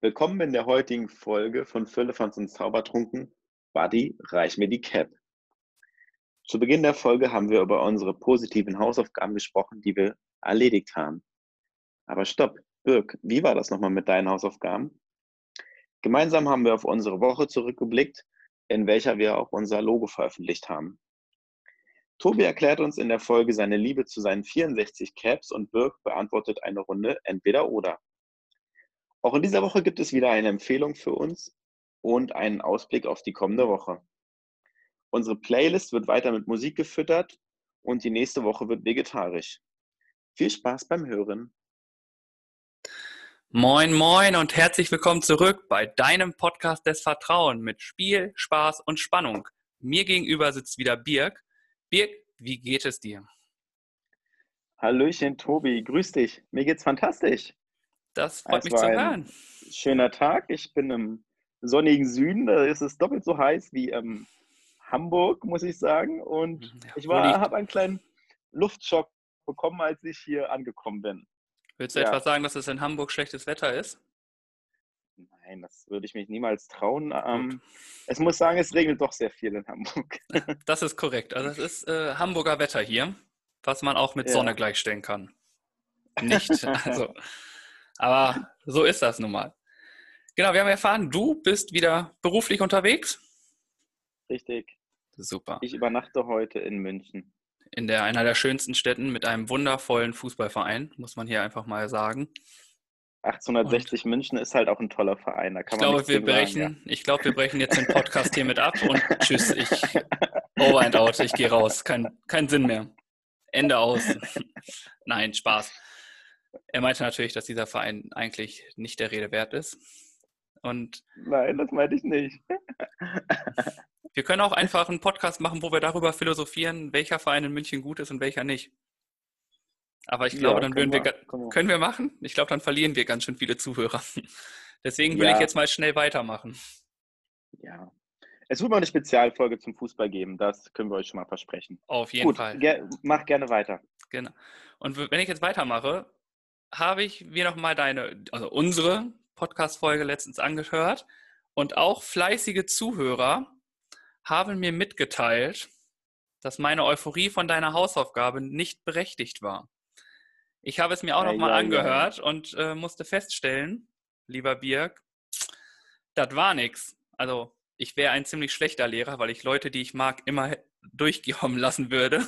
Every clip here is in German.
Willkommen in der heutigen Folge von Füllefans und Zaubertrunken. Buddy, reich mir die Cap. Zu Beginn der Folge haben wir über unsere positiven Hausaufgaben gesprochen, die wir erledigt haben. Aber stopp, Birk, wie war das nochmal mit deinen Hausaufgaben? Gemeinsam haben wir auf unsere Woche zurückgeblickt, in welcher wir auch unser Logo veröffentlicht haben. Tobi erklärt uns in der Folge seine Liebe zu seinen 64 Caps und Birk beantwortet eine Runde entweder oder. Auch in dieser Woche gibt es wieder eine Empfehlung für uns und einen Ausblick auf die kommende Woche. Unsere Playlist wird weiter mit Musik gefüttert und die nächste Woche wird vegetarisch. Viel Spaß beim Hören. Moin, moin und herzlich willkommen zurück bei deinem Podcast des Vertrauens mit Spiel, Spaß und Spannung. Mir gegenüber sitzt wieder Birk. Birk, wie geht es dir? Hallöchen, Tobi, grüß dich. Mir geht's fantastisch. Das freut es mich zu hören. Schöner Tag. Ich bin im sonnigen Süden. Da ist es doppelt so heiß wie ähm, Hamburg, muss ich sagen. Und mhm, ja, ich habe einen kleinen Luftschock bekommen, als ich hier angekommen bin. Willst du ja. etwa sagen, dass es in Hamburg schlechtes Wetter ist? Nein, das würde ich mich niemals trauen. Ähm, es muss sagen, es regnet doch sehr viel in Hamburg. Das ist korrekt. Also es ist äh, Hamburger Wetter hier, was man auch mit ja. Sonne gleichstellen kann. Nicht. Also aber so ist das nun mal. Genau, wir haben erfahren, du bist wieder beruflich unterwegs. Richtig. Super. Ich übernachte heute in München. In der, einer der schönsten Städten mit einem wundervollen Fußballverein, muss man hier einfach mal sagen. 1860 und München ist halt auch ein toller Verein. Da kann ich, glaube, wir brechen, sagen, ja. ich glaube, wir brechen jetzt den Podcast hiermit ab und tschüss. Ich over and out, ich gehe raus. Kein, kein Sinn mehr. Ende aus. Nein, Spaß. Er meinte natürlich, dass dieser Verein eigentlich nicht der Rede wert ist. Und Nein, das meinte ich nicht. wir können auch einfach einen Podcast machen, wo wir darüber philosophieren, welcher Verein in München gut ist und welcher nicht. Aber ich glaube, ja, dann würden wir, wir, können wir machen. Ich glaube, dann verlieren wir ganz schön viele Zuhörer. Deswegen will ja. ich jetzt mal schnell weitermachen. Ja. Es wird mal eine Spezialfolge zum Fußball geben, das können wir euch schon mal versprechen. Auf jeden Gut, Fall. Ger mach gerne weiter. Genau. Und wenn ich jetzt weitermache, habe ich mir nochmal deine, also unsere Podcast-Folge letztens angehört und auch fleißige Zuhörer haben mir mitgeteilt, dass meine Euphorie von deiner Hausaufgabe nicht berechtigt war. Ich habe es mir auch nochmal ja, angehört ja. und äh, musste feststellen, lieber Birg, das war nichts. Also ich wäre ein ziemlich schlechter Lehrer, weil ich Leute, die ich mag, immer durchkommen lassen würde.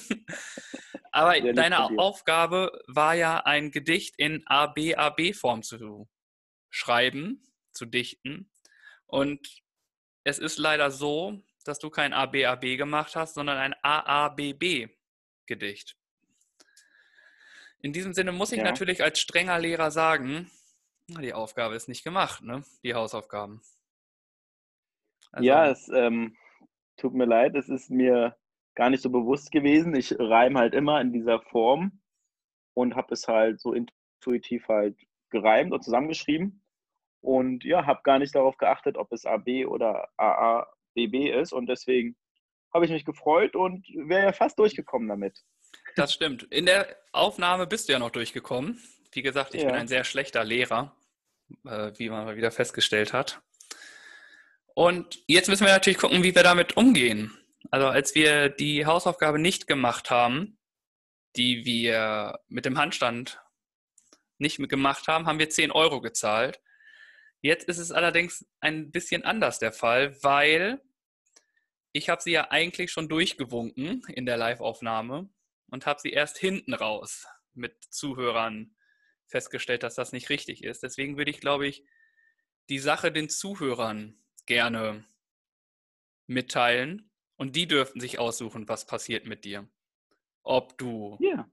Aber ja, deine Aufgabe war ja, ein Gedicht in ABAB-Form zu schreiben, zu dichten. Und es ist leider so, dass du kein ABAB gemacht hast, sondern ein AABB-Gedicht. In diesem Sinne muss ich ja. natürlich als strenger Lehrer sagen, die Aufgabe ist nicht gemacht, ne? die Hausaufgaben. Also, ja, es ähm, tut mir leid, es ist mir gar nicht so bewusst gewesen. Ich reime halt immer in dieser Form und habe es halt so intuitiv halt gereimt und zusammengeschrieben. Und ja, habe gar nicht darauf geachtet, ob es AB oder AABB ist. Und deswegen habe ich mich gefreut und wäre ja fast durchgekommen damit. Das stimmt. In der Aufnahme bist du ja noch durchgekommen. Wie gesagt, ich ja. bin ein sehr schlechter Lehrer, äh, wie man mal wieder festgestellt hat. Und jetzt müssen wir natürlich gucken, wie wir damit umgehen. Also als wir die Hausaufgabe nicht gemacht haben, die wir mit dem Handstand nicht gemacht haben, haben wir 10 Euro gezahlt. Jetzt ist es allerdings ein bisschen anders der Fall, weil ich habe sie ja eigentlich schon durchgewunken in der Live-Aufnahme und habe sie erst hinten raus mit Zuhörern festgestellt, dass das nicht richtig ist. Deswegen würde ich, glaube ich, die Sache den Zuhörern gerne mitteilen und die dürften sich aussuchen, was passiert mit dir. Ob du ja.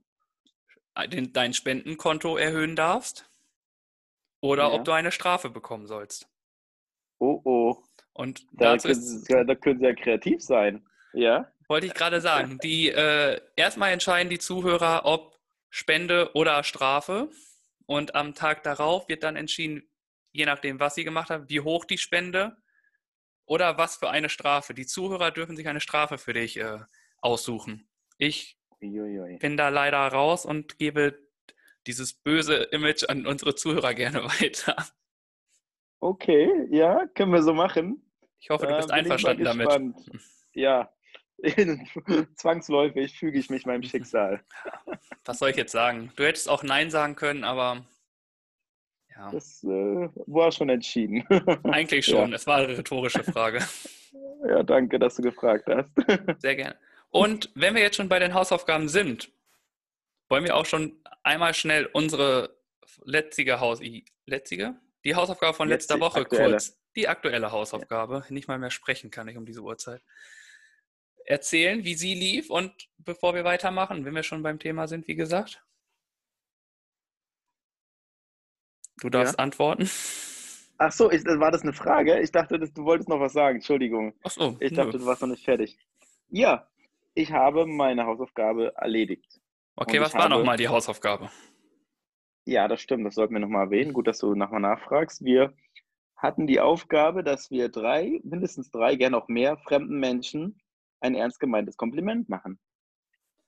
den, dein Spendenkonto erhöhen darfst oder ja. ob du eine Strafe bekommen sollst. Oh oh. Und da, können, ist, da können sie ja kreativ sein. Ja. Wollte ich gerade sagen. Die äh, erstmal entscheiden die Zuhörer, ob Spende oder Strafe. Und am Tag darauf wird dann entschieden, je nachdem, was sie gemacht haben, wie hoch die Spende oder was für eine Strafe? Die Zuhörer dürfen sich eine Strafe für dich äh, aussuchen. Ich Uiuiui. bin da leider raus und gebe dieses böse Image an unsere Zuhörer gerne weiter. Okay, ja, können wir so machen. Ich hoffe, du bist äh, einverstanden damit. Ja, zwangsläufig füge ich mich meinem Schicksal. Was soll ich jetzt sagen? Du hättest auch Nein sagen können, aber ja. Das äh, war schon entschieden. Eigentlich schon. Ja. Es war eine rhetorische Frage. Ja, danke, dass du gefragt hast. Sehr gerne. Und wenn wir jetzt schon bei den Hausaufgaben sind, wollen wir auch schon einmal schnell unsere letzige Haus letzige? Die Hausaufgabe von letzter Letzte, Woche aktuelle. kurz. Die aktuelle Hausaufgabe. Ja. Nicht mal mehr sprechen kann ich um diese Uhrzeit. Erzählen, wie sie lief und bevor wir weitermachen, wenn wir schon beim Thema sind, wie gesagt. Du darfst ja. antworten. Ach so, ich, war das eine Frage? Ich dachte, du wolltest noch was sagen. Entschuldigung. Ach so. Ich dachte, nö. du warst noch nicht fertig. Ja, ich habe meine Hausaufgabe erledigt. Okay, was war nochmal die Hausaufgabe? Ja, das stimmt. Das sollten wir nochmal erwähnen. Gut, dass du nochmal nachfragst. Wir hatten die Aufgabe, dass wir drei, mindestens drei, gerne auch mehr fremden Menschen ein ernst gemeintes Kompliment machen.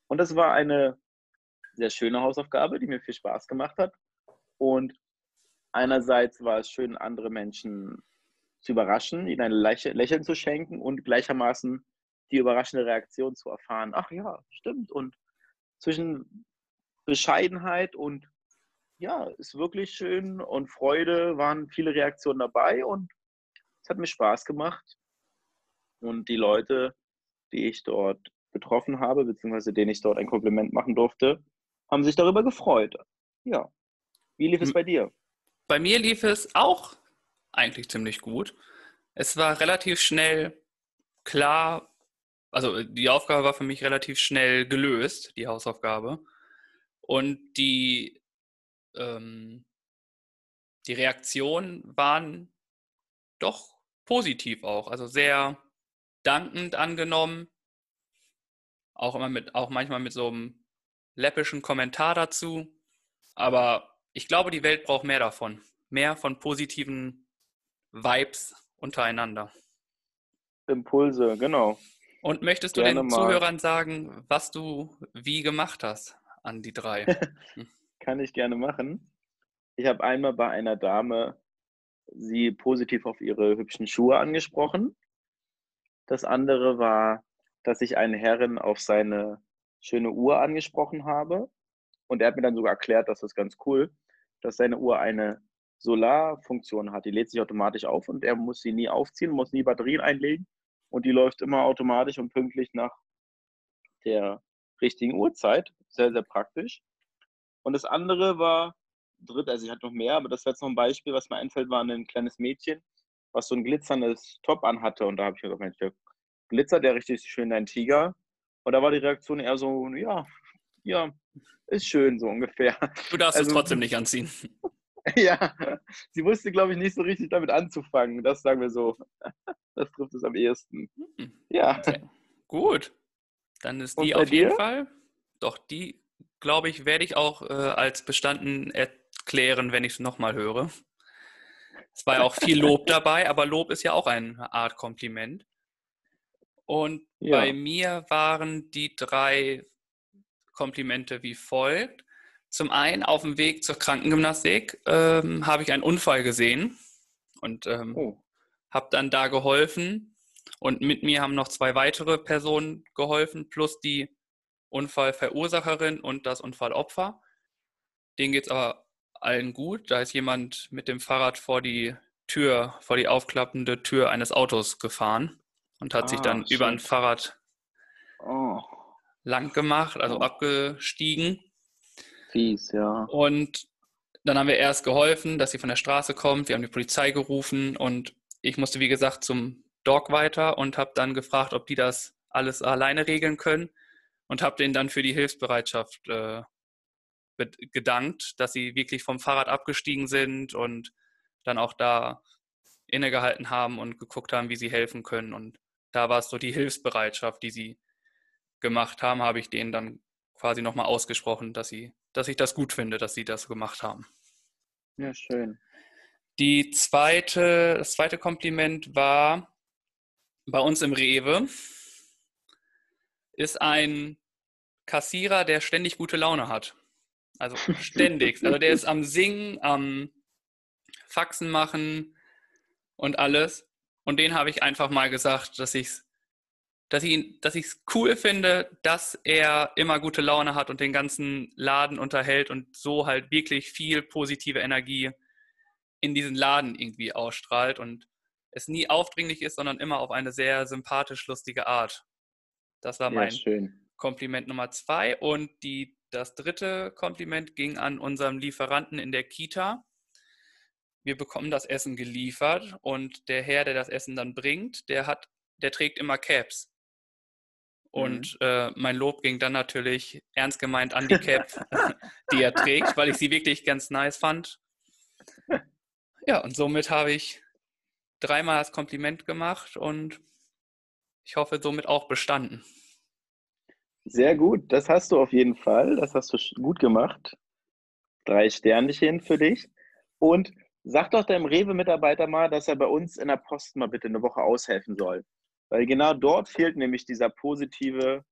Und das war eine sehr schöne Hausaufgabe, die mir viel Spaß gemacht hat. Und einerseits war es schön, andere Menschen zu überraschen, ihnen ein Lächeln zu schenken und gleichermaßen die überraschende Reaktion zu erfahren. Ach ja, stimmt. Und zwischen Bescheidenheit und ja, ist wirklich schön und Freude waren viele Reaktionen dabei und es hat mir Spaß gemacht. Und die Leute, die ich dort getroffen habe, beziehungsweise denen ich dort ein Kompliment machen durfte, haben sich darüber gefreut. Ja. Wie lief es bei dir? Bei mir lief es auch eigentlich ziemlich gut. Es war relativ schnell klar, also die Aufgabe war für mich relativ schnell gelöst, die Hausaufgabe. Und die, ähm, die Reaktionen waren doch positiv auch, also sehr dankend angenommen. Auch immer mit, auch manchmal mit so einem läppischen Kommentar dazu. Aber ich glaube, die Welt braucht mehr davon. Mehr von positiven Vibes untereinander. Impulse, genau. Und möchtest du Gerne den mal. Zuhörern sagen, was du wie gemacht hast an die drei? Kann ich gerne machen. Ich habe einmal bei einer Dame sie positiv auf ihre hübschen Schuhe angesprochen. Das andere war, dass ich einen Herren auf seine schöne Uhr angesprochen habe. Und er hat mir dann sogar erklärt, dass das ganz cool, dass seine Uhr eine Solarfunktion hat. Die lädt sich automatisch auf und er muss sie nie aufziehen, muss nie Batterien einlegen und die läuft immer automatisch und pünktlich nach der richtigen Uhrzeit. Sehr, sehr praktisch. Und das andere war, dritt, also ich hatte noch mehr, aber das wäre jetzt noch ein Beispiel, was mir einfällt, war ein kleines Mädchen, was so ein glitzerndes Top anhatte. Und da habe ich gesagt, Mensch, der glitzert der richtig schön, dein Tiger. Und da war die Reaktion eher so, ja, ja, ist schön, so ungefähr. Du darfst also, es trotzdem nicht anziehen. ja, sie wusste, glaube ich, nicht so richtig damit anzufangen. Das sagen wir so. Das trifft es am ehesten. Hm. Ja. Okay. Gut. Dann ist die auf jeden dir? Fall. Doch, die, glaube ich, werde ich auch äh, als bestanden erklären, wenn ich es nochmal höre. Es war ja auch viel Lob dabei, aber Lob ist ja auch eine Art Kompliment. Und ja. bei mir waren die drei Komplimente wie folgt. Zum einen auf dem Weg zur Krankengymnastik ähm, habe ich einen Unfall gesehen und ähm, oh. habe dann da geholfen. Und mit mir haben noch zwei weitere Personen geholfen, plus die Unfallverursacherin und das Unfallopfer. Denen geht es aber allen gut. Da ist jemand mit dem Fahrrad vor die Tür, vor die aufklappende Tür eines Autos gefahren und hat ah, sich dann shit. über ein Fahrrad oh. Lang gemacht, also abgestiegen. Fies, ja. Und dann haben wir erst geholfen, dass sie von der Straße kommt. Wir haben die Polizei gerufen und ich musste, wie gesagt, zum Dog weiter und habe dann gefragt, ob die das alles alleine regeln können und habe denen dann für die Hilfsbereitschaft äh, gedankt, dass sie wirklich vom Fahrrad abgestiegen sind und dann auch da innegehalten haben und geguckt haben, wie sie helfen können. Und da war es so die Hilfsbereitschaft, die sie gemacht haben, habe ich denen dann quasi nochmal ausgesprochen, dass sie dass ich das gut finde, dass sie das gemacht haben. Ja, schön. Die zweite, das zweite Kompliment war bei uns im Rewe ist ein Kassierer, der ständig gute Laune hat. Also ständig. Also der ist am Singen, am Faxen machen, und alles. Und den habe ich einfach mal gesagt, dass ich es dass ich dass ich cool finde, dass er immer gute Laune hat und den ganzen Laden unterhält und so halt wirklich viel positive Energie in diesen Laden irgendwie ausstrahlt und es nie aufdringlich ist, sondern immer auf eine sehr sympathisch lustige Art. Das war mein ja, Kompliment Nummer zwei. Und die, das dritte Kompliment ging an unseren Lieferanten in der Kita. Wir bekommen das Essen geliefert und der Herr, der das Essen dann bringt, der hat, der trägt immer Caps. Und mhm. äh, mein Lob ging dann natürlich ernst gemeint an die Cap, die er trägt, weil ich sie wirklich ganz nice fand. Ja, und somit habe ich dreimal das Kompliment gemacht und ich hoffe somit auch bestanden. Sehr gut, das hast du auf jeden Fall. Das hast du gut gemacht. Drei Sternchen für dich. Und sag doch deinem Rewe-Mitarbeiter mal, dass er bei uns in der Post mal bitte eine Woche aushelfen soll. Weil genau dort fehlt nämlich dieser positive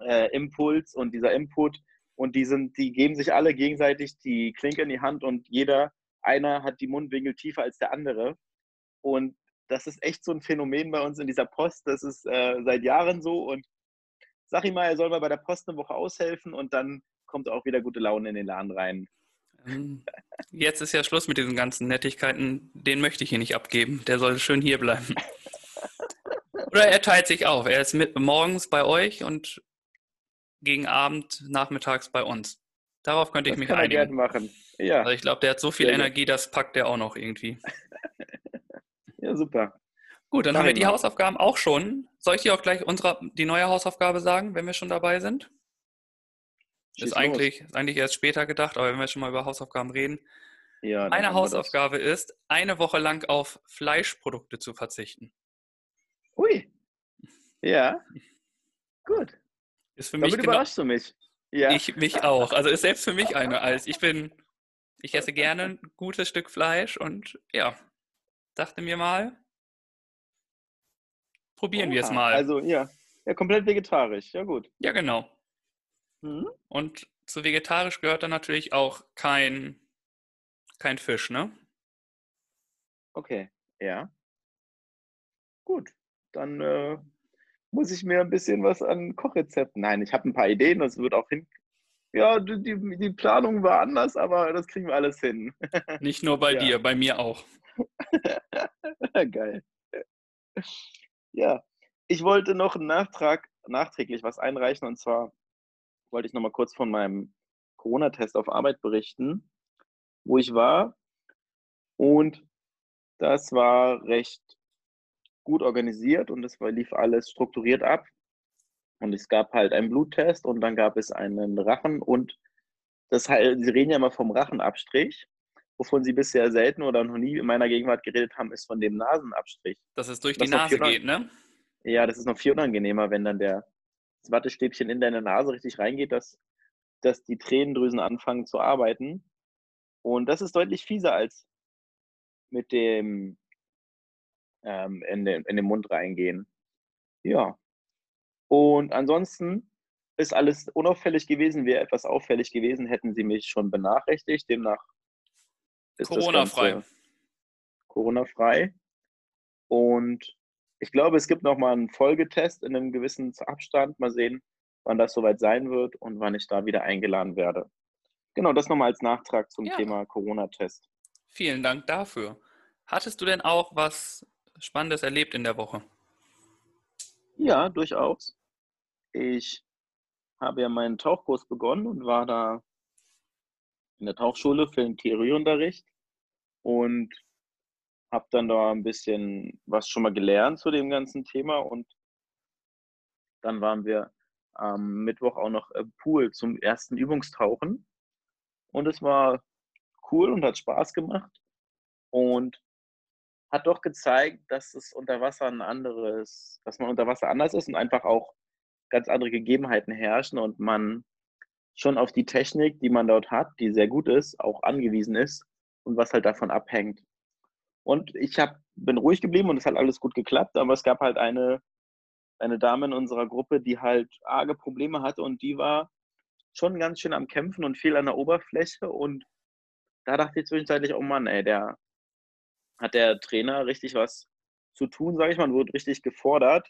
äh, Impuls und dieser Input. Und die, sind, die geben sich alle gegenseitig die Klinke in die Hand und jeder, einer hat die Mundwinkel tiefer als der andere. Und das ist echt so ein Phänomen bei uns in dieser Post. Das ist äh, seit Jahren so. Und sag ihm mal, er soll mal bei der Post eine Woche aushelfen und dann kommt auch wieder gute Laune in den Laden rein. Ähm, jetzt ist ja Schluss mit diesen ganzen Nettigkeiten. Den möchte ich hier nicht abgeben. Der soll schön hier bleiben. Oder er teilt sich auf. Er ist mit, morgens bei euch und gegen Abend, nachmittags bei uns. Darauf könnte ich das mich kann einigen. Er machen. Ja. Also ich glaube, der hat so viel Sehr Energie, das packt er auch noch irgendwie. ja, super. Gut, dann Sag haben wir die. Hausaufgaben auch schon. Soll ich dir auch gleich unsere, die neue Hausaufgabe sagen, wenn wir schon dabei sind? ist eigentlich, ist eigentlich erst später gedacht, aber wenn wir schon mal über Hausaufgaben reden. Ja, Meine Hausaufgabe ist, eine Woche lang auf Fleischprodukte zu verzichten. Ui. Ja. Gut. Ist für Damit mich überraschst genau, du mich. Ja. Ich mich auch. Also ist selbst für mich eine als ich bin, ich esse gerne ein gutes Stück Fleisch und ja, dachte mir mal, probieren Oha, wir es mal. Also ja, ja, komplett vegetarisch. Ja gut. Ja genau. Mhm. Und zu vegetarisch gehört dann natürlich auch kein kein Fisch, ne? Okay, ja. Gut dann äh, muss ich mir ein bisschen was an Kochrezepten. Nein, ich habe ein paar Ideen, das wird auch hin. Ja, die, die Planung war anders, aber das kriegen wir alles hin. Nicht nur bei ja. dir, bei mir auch. Geil. Ja, ich wollte noch einen Nachtrag, nachträglich was einreichen und zwar wollte ich noch mal kurz von meinem Corona-Test auf Arbeit berichten, wo ich war. Und das war recht gut organisiert und es lief alles strukturiert ab. Und es gab halt einen Bluttest und dann gab es einen Rachen und das halt, Sie reden ja immer vom Rachenabstrich. Wovon Sie bisher selten oder noch nie in meiner Gegenwart geredet haben, ist von dem Nasenabstrich. Dass es durch die Nase geht, ne? Ja, das ist noch viel unangenehmer, wenn dann der, das Wattestäbchen in deine Nase richtig reingeht, dass, dass die Tränendrüsen anfangen zu arbeiten. Und das ist deutlich fieser als mit dem ähm, in, den, in den Mund reingehen. Ja. Und ansonsten ist alles unauffällig gewesen. Wäre etwas auffällig gewesen, hätten sie mich schon benachrichtigt. Demnach ist Corona-frei. Corona-frei. Und ich glaube, es gibt nochmal einen Folgetest in einem gewissen Abstand. Mal sehen, wann das soweit sein wird und wann ich da wieder eingeladen werde. Genau, das nochmal als Nachtrag zum ja. Thema Corona-Test. Vielen Dank dafür. Hattest du denn auch was Spannendes erlebt in der Woche? Ja, durchaus. Ich habe ja meinen Tauchkurs begonnen und war da in der Tauchschule für den Theorieunterricht und habe dann da ein bisschen was schon mal gelernt zu dem ganzen Thema und dann waren wir am Mittwoch auch noch im Pool zum ersten Übungstauchen und es war cool und hat Spaß gemacht und hat doch gezeigt, dass es unter Wasser ein anderes, dass man unter Wasser anders ist und einfach auch ganz andere Gegebenheiten herrschen und man schon auf die Technik, die man dort hat, die sehr gut ist, auch angewiesen ist und was halt davon abhängt. Und ich hab, bin ruhig geblieben und es hat alles gut geklappt, aber es gab halt eine, eine Dame in unserer Gruppe, die halt arge Probleme hatte und die war schon ganz schön am Kämpfen und viel an der Oberfläche und da dachte ich zwischenzeitlich, oh Mann, ey, der hat der Trainer richtig was zu tun, sage ich mal, wurde richtig gefordert,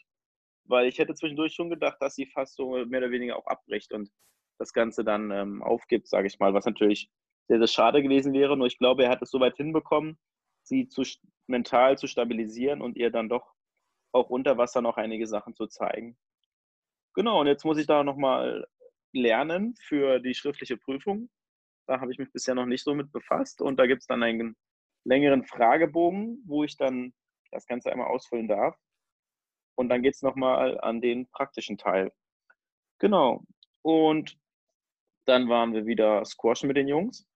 weil ich hätte zwischendurch schon gedacht, dass sie fast so mehr oder weniger auch abbricht und das Ganze dann ähm, aufgibt, sage ich mal, was natürlich sehr, sehr schade gewesen wäre. Nur ich glaube, er hat es so weit hinbekommen, sie zu, mental zu stabilisieren und ihr dann doch auch unter Wasser noch einige Sachen zu zeigen. Genau, und jetzt muss ich da nochmal lernen für die schriftliche Prüfung. Da habe ich mich bisher noch nicht so mit befasst. Und da gibt es dann einen längeren Fragebogen, wo ich dann das Ganze einmal ausfüllen darf. Und dann geht es nochmal an den praktischen Teil. Genau. Und dann waren wir wieder squashen mit den Jungs.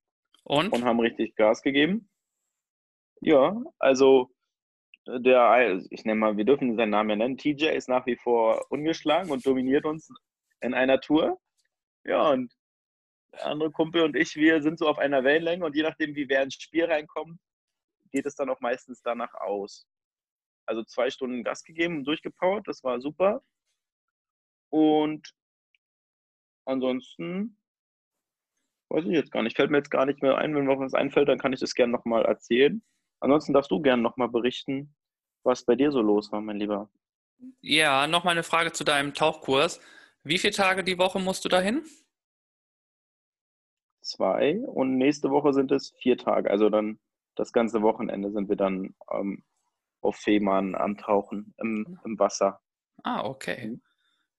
Und? Und haben richtig Gas gegeben. Ja, also der, ich nenne mal, wir dürfen seinen Namen ja nennen. TJ ist nach wie vor ungeschlagen und dominiert uns in einer Tour. Ja, und der andere Kumpel und ich, wir sind so auf einer Wellenlänge und je nachdem, wie wer ins Spiel reinkommt, geht es dann auch meistens danach aus. Also zwei Stunden Gas gegeben und durchgepowert, das war super. Und ansonsten weiß ich jetzt gar nicht, fällt mir jetzt gar nicht mehr ein. Wenn mir was einfällt, dann kann ich das gerne nochmal erzählen. Ansonsten darfst du gerne nochmal berichten, was bei dir so los war, mein Lieber. Ja, nochmal eine Frage zu deinem Tauchkurs. Wie viele Tage die Woche musst du dahin? Zwei und nächste Woche sind es vier Tage. Also dann das ganze Wochenende sind wir dann ähm, auf Fehmarn antauchen im, im Wasser. Ah, okay. Mhm.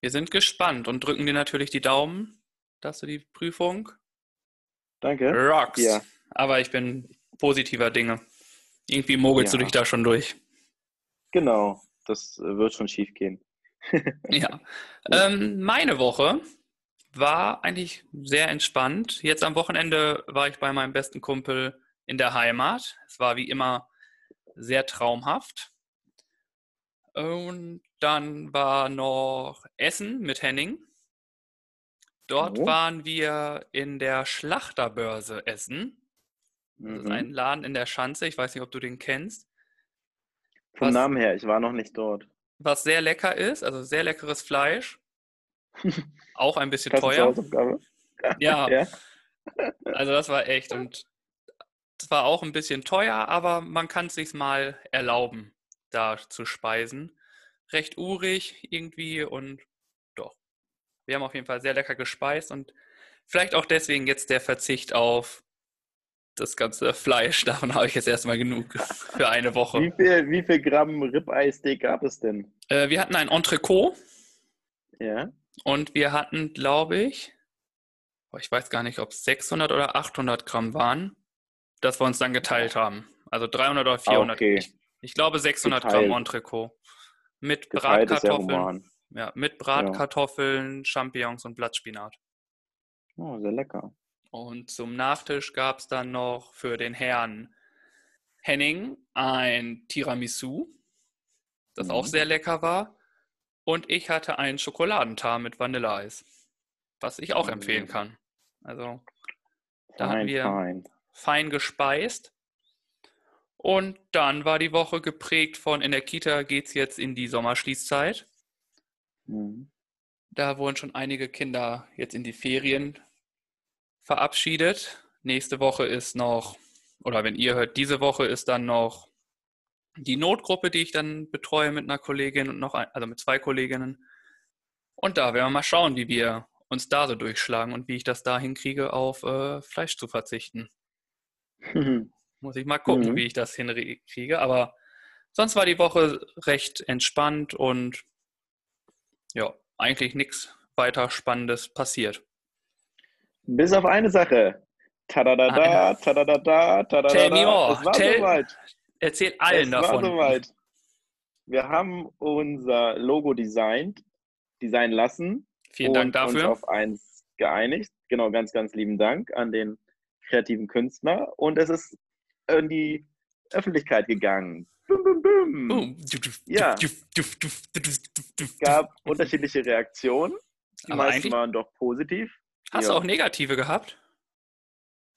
Wir sind gespannt und drücken dir natürlich die Daumen, dass du die Prüfung Danke. Rocks. Ja. Aber ich bin positiver Dinge. Irgendwie mogelst ja. du dich da schon durch. Genau, das äh, wird schon schief gehen. ja. Ähm, meine Woche war eigentlich sehr entspannt. Jetzt am Wochenende war ich bei meinem besten Kumpel in der Heimat. Es war wie immer sehr traumhaft. Und dann war noch Essen mit Henning. Dort oh. waren wir in der Schlachterbörse essen. Das mhm. ist ein Laden in der Schanze. Ich weiß nicht, ob du den kennst. Vom was, Namen her, ich war noch nicht dort. Was sehr lecker ist, also sehr leckeres Fleisch. Auch ein bisschen teuer. Ja. ja. Also das war echt. Und es war auch ein bisschen teuer, aber man kann es sich mal erlauben, da zu speisen. Recht urig irgendwie und doch. Wir haben auf jeden Fall sehr lecker gespeist und vielleicht auch deswegen jetzt der Verzicht auf das ganze Fleisch. Davon habe ich jetzt erstmal genug für eine Woche. Wie viel, wie viel Gramm Ribeye-Steak gab es denn? Äh, wir hatten ein Entrecot. Ja. Und wir hatten, glaube ich, ich weiß gar nicht, ob es 600 oder 800 Gramm waren, dass wir uns dann geteilt haben. Also 300 oder 400. Okay. Ich, ich, glaube 600 geteilt. Gramm Entrecot. Mit geteilt Bratkartoffeln. Ja, mit Bratkartoffeln, ja. Champignons und Blattspinat. Oh, sehr lecker. Und zum Nachtisch gab es dann noch für den Herrn Henning ein Tiramisu, das mhm. auch sehr lecker war. Und ich hatte einen Schokoladentar mit Vanilleeis, was ich auch mhm. empfehlen kann. Also da fein, haben wir fein. Fein gespeist. Und dann war die Woche geprägt von, in der Kita geht es jetzt in die Sommerschließzeit. Mhm. Da wurden schon einige Kinder jetzt in die Ferien verabschiedet. Nächste Woche ist noch, oder wenn ihr hört, diese Woche ist dann noch die Notgruppe, die ich dann betreue mit einer Kollegin und noch, ein, also mit zwei Kolleginnen. Und da werden wir mal schauen, wie wir uns da so durchschlagen und wie ich das da hinkriege, auf äh, Fleisch zu verzichten. Mhm. Muss ich mal gucken, mhm. wie ich das hinkriege. Aber sonst war die Woche recht entspannt und ja, eigentlich nichts weiter Spannendes passiert. Bis auf eine Sache. Tadadada, tadadada, tadadada. Tell me more. Tell, soweit. Erzähl allen es davon. War soweit. Wir haben unser Logo designt, designen lassen. Vielen Dank dafür. uns auf eins geeinigt. Genau, ganz, ganz lieben Dank an den kreativen Künstler. Und es ist in die Öffentlichkeit gegangen. Bum, bum, bum. Ja. Es gab unterschiedliche Reaktionen. Die Aber meisten waren doch positiv. Hast ja. du auch negative gehabt?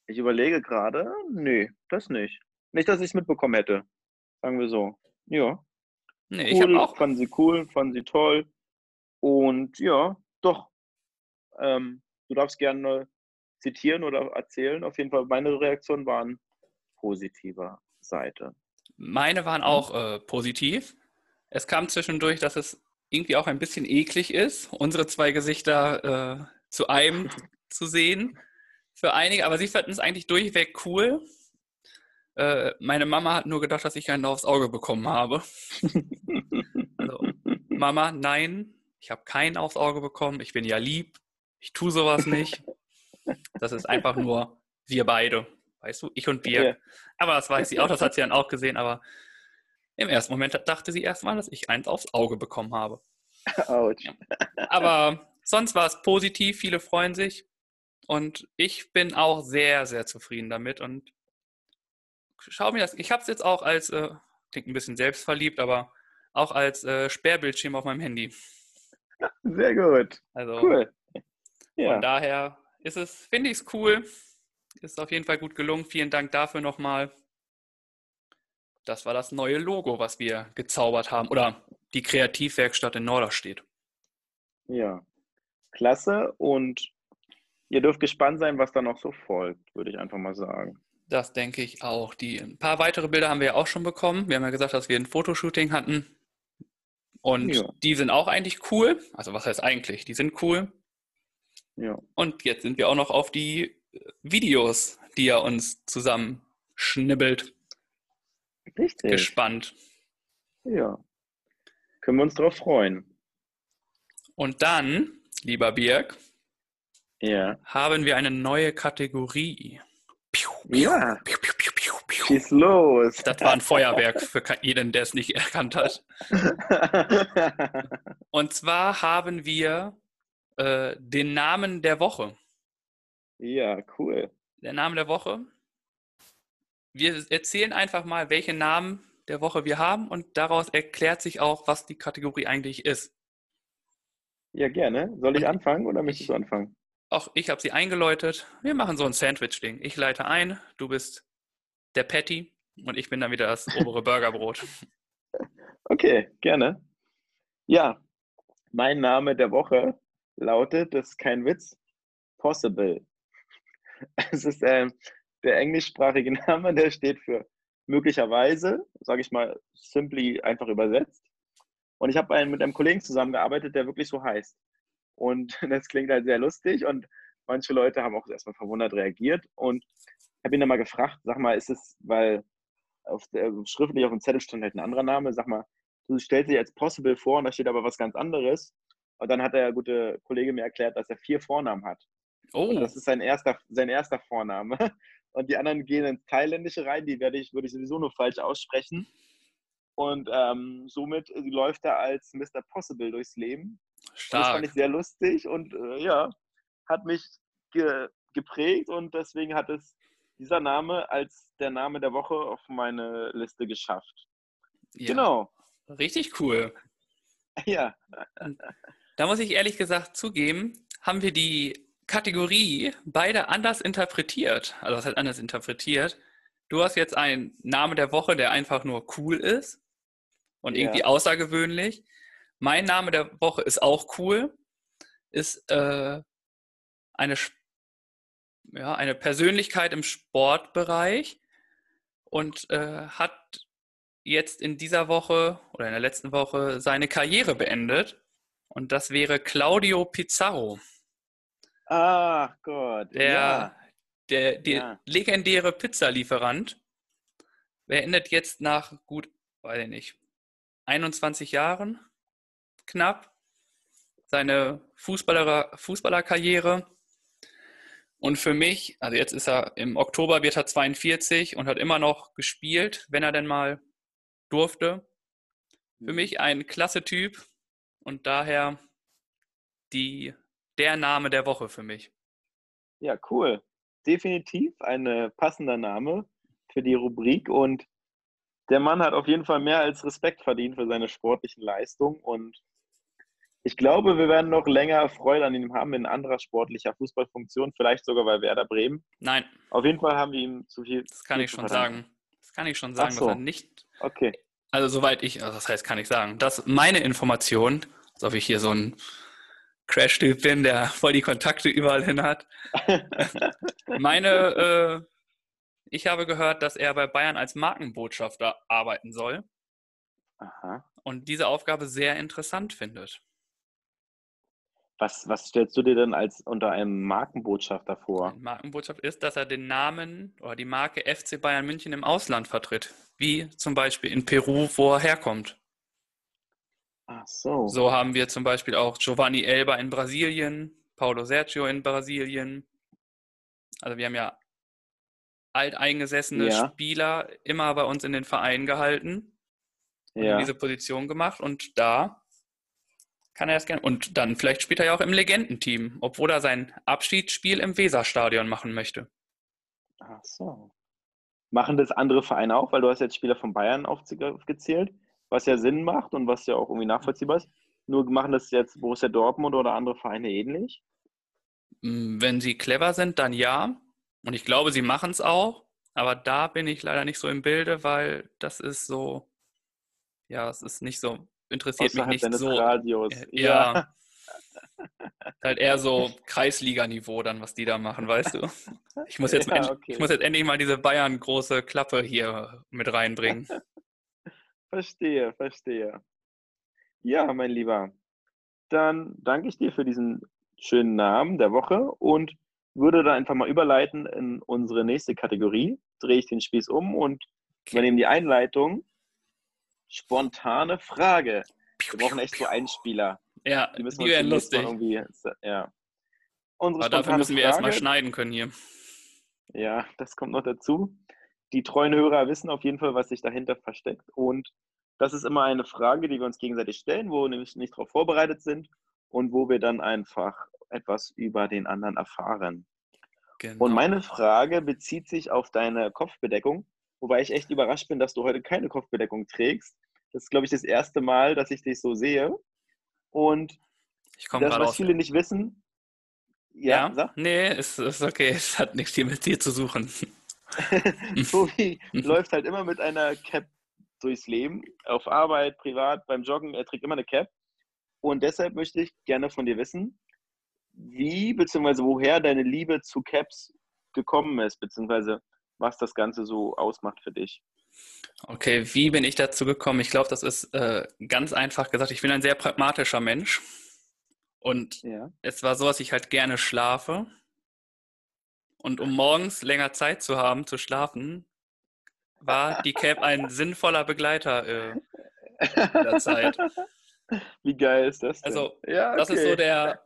Ich überlege gerade. Nö, das nicht. Nicht, dass ich es mitbekommen hätte. Sagen wir so. Ja. Nee, cool, ich habe auch. Fanden sie cool, fanden sie toll. Und ja, doch. Ähm, du darfst gerne zitieren oder erzählen. Auf jeden Fall, meine Reaktionen waren positiver Seite. Meine waren auch äh, positiv. Es kam zwischendurch, dass es irgendwie auch ein bisschen eklig ist, unsere zwei Gesichter äh, zu einem zu sehen. Für einige, aber sie fanden es eigentlich durchweg cool. Äh, meine Mama hat nur gedacht, dass ich einen aufs Auge bekommen habe. also, Mama, nein, ich habe keinen aufs Auge bekommen. Ich bin ja lieb. Ich tue sowas nicht. Das ist einfach nur wir beide. Weißt du, ich und wir. Okay. Aber das weiß sie auch, das hat sie dann auch gesehen. Aber im ersten Moment dachte sie erstmal, dass ich eins aufs Auge bekommen habe. Autsch. Aber sonst war es positiv, viele freuen sich. Und ich bin auch sehr, sehr zufrieden damit. Und schau mir das. Ich habe es jetzt auch als, äh, klingt ein bisschen selbstverliebt, aber auch als äh, Sperrbildschirm auf meinem Handy. Sehr gut. Also, cool. Ja. Von daher ist es, finde ich es cool. Ist auf jeden Fall gut gelungen. Vielen Dank dafür nochmal. Das war das neue Logo, was wir gezaubert haben. Oder die Kreativwerkstatt in Norderstedt. Ja, klasse. Und ihr dürft gespannt sein, was da noch so folgt, würde ich einfach mal sagen. Das denke ich auch. Die, ein paar weitere Bilder haben wir ja auch schon bekommen. Wir haben ja gesagt, dass wir ein Fotoshooting hatten. Und ja. die sind auch eigentlich cool. Also was heißt eigentlich? Die sind cool. Ja. Und jetzt sind wir auch noch auf die Videos, die er uns zusammen schnibbelt. Richtig. Gespannt. Ja. Können wir uns darauf freuen. Und dann, lieber Birg, ja. haben wir eine neue Kategorie. Piu, piu, ja. Piu, piu, piu, piu, piu. Schieß los. Das war ein Feuerwerk für jeden, der es nicht erkannt hat. Und zwar haben wir äh, den Namen der Woche. Ja, cool. Der Name der Woche. Wir erzählen einfach mal, welche Namen der Woche wir haben und daraus erklärt sich auch, was die Kategorie eigentlich ist. Ja, gerne. Soll ich anfangen oder möchtest du anfangen? Ach, ich habe sie eingeläutet. Wir machen so ein Sandwich-Ding. Ich leite ein, du bist der Patty und ich bin dann wieder das obere Burgerbrot. Okay, gerne. Ja, mein Name der Woche lautet, das ist kein Witz, Possible. Es ist ähm, der englischsprachige Name, der steht für möglicherweise, sage ich mal, simply einfach übersetzt. Und ich habe mit einem Kollegen zusammengearbeitet, der wirklich so heißt. Und das klingt halt sehr lustig und manche Leute haben auch erstmal verwundert reagiert. Und ich habe ihn dann mal gefragt, sag mal, ist es, weil auf der, schriftlich auf dem Zettel stand halt ein anderer Name, sag mal, du stellst dich als Possible vor und da steht aber was ganz anderes. Und dann hat der gute Kollege mir erklärt, dass er vier Vornamen hat. Oh. Und das ist sein erster, sein erster Vorname. Und die anderen gehen ins Thailändische rein, die werde ich, würde ich sowieso nur falsch aussprechen. Und ähm, somit äh, läuft er als Mr. Possible durchs Leben. Stark. Das fand ich sehr lustig und äh, ja, hat mich ge geprägt und deswegen hat es dieser Name als der Name der Woche auf meine Liste geschafft. Ja. Genau. Richtig cool. Ja. Da muss ich ehrlich gesagt zugeben, haben wir die Kategorie beide anders interpretiert. Also was heißt anders interpretiert? Du hast jetzt einen Namen der Woche, der einfach nur cool ist und ja. irgendwie außergewöhnlich. Mein Name der Woche ist auch cool, ist äh, eine, ja, eine Persönlichkeit im Sportbereich und äh, hat jetzt in dieser Woche oder in der letzten Woche seine Karriere beendet. Und das wäre Claudio Pizarro. Ach Gott. Der, ja. der, der ja. legendäre Pizzalieferant beendet jetzt nach gut, weiß ich nicht, 21 Jahren knapp seine Fußballer, Fußballerkarriere. Und für mich, also jetzt ist er im Oktober wird er 42 und hat immer noch gespielt, wenn er denn mal durfte. Für mhm. mich ein klasse Typ und daher die der Name der Woche für mich. Ja, cool. Definitiv ein äh, passender Name für die Rubrik und der Mann hat auf jeden Fall mehr als Respekt verdient für seine sportlichen Leistungen und ich glaube, wir werden noch länger Freude an ihm haben in anderer sportlicher Fußballfunktion, vielleicht sogar bei Werder Bremen. Nein. Auf jeden Fall haben wir ihm zu viel. Das kann ich schon sagen. Das kann ich schon sagen, so. dass er nicht. Okay. Also soweit ich, also das heißt, kann ich sagen, dass meine Information, als ob ich hier so ein Crash-Typ bin, der voll die Kontakte überall hin hat. Meine ich habe gehört, dass er bei Bayern als Markenbotschafter arbeiten soll. Aha. Und diese Aufgabe sehr interessant findet. Was, was stellst du dir denn als unter einem Markenbotschafter vor? Ein Markenbotschafter ist, dass er den Namen oder die Marke FC Bayern München im Ausland vertritt. Wie zum Beispiel in Peru, wo er herkommt. Ach so. So haben wir zum Beispiel auch Giovanni Elba in Brasilien, Paulo Sergio in Brasilien. Also wir haben ja alteingesessene ja. Spieler immer bei uns in den Verein gehalten ja. diese Position gemacht und da kann er das gerne. Und dann vielleicht spielt er ja auch im Legendenteam, obwohl er sein Abschiedsspiel im Weserstadion machen möchte. Ach so. Machen das andere Vereine auch? Weil du hast jetzt Spieler von Bayern aufgezählt, was ja Sinn macht und was ja auch irgendwie nachvollziehbar ist. Nur machen das jetzt Borussia Dortmund oder andere Vereine ähnlich? Hm, wenn sie clever sind, dann ja. Und ich glaube, sie machen es auch. Aber da bin ich leider nicht so im Bilde, weil das ist so, ja, es ist nicht so, interessiert Außerhalb mich nicht so. Radios. Äh, ja. ja. halt eher so Kreisliga-Niveau dann, was die da machen, weißt du? Ich muss jetzt, ja, okay. ich muss jetzt endlich mal diese Bayern-große Klappe hier mit reinbringen. verstehe, verstehe. Ja, mein Lieber. Dann danke ich dir für diesen schönen Namen der Woche und würde da einfach mal überleiten in unsere nächste Kategorie. Drehe ich den Spieß um und übernehme die Einleitung. Spontane Frage. Wir brauchen echt so Einspieler. Ja, die, müssen die wären lustig. Ja. Unsere Aber dafür müssen wir erstmal schneiden können hier. Ja, das kommt noch dazu. Die treuen Hörer wissen auf jeden Fall, was sich dahinter versteckt. Und das ist immer eine Frage, die wir uns gegenseitig stellen, wo wir nämlich nicht darauf vorbereitet sind und wo wir dann einfach etwas über den anderen erfahren. Genau. Und meine Frage bezieht sich auf deine Kopfbedeckung, wobei ich echt überrascht bin, dass du heute keine Kopfbedeckung trägst. Das ist, glaube ich, das erste Mal, dass ich dich so sehe. Und das, was viele nicht wissen. Ja, ja nee, es ist okay, es hat nichts hier mit dir zu suchen. Tobi läuft halt immer mit einer Cap durchs Leben, auf Arbeit, privat, beim Joggen, er trägt immer eine Cap. Und deshalb möchte ich gerne von dir wissen, wie bzw. woher deine Liebe zu Caps gekommen ist, beziehungsweise was das Ganze so ausmacht für dich. Okay, wie bin ich dazu gekommen? Ich glaube, das ist äh, ganz einfach gesagt. Ich bin ein sehr pragmatischer Mensch. Und ja. es war so, dass ich halt gerne schlafe. Und um morgens länger Zeit zu haben, zu schlafen, war die Cap ein sinnvoller Begleiter äh, der Zeit. Wie geil ist das? Denn? Also, ja, okay. das ist so der,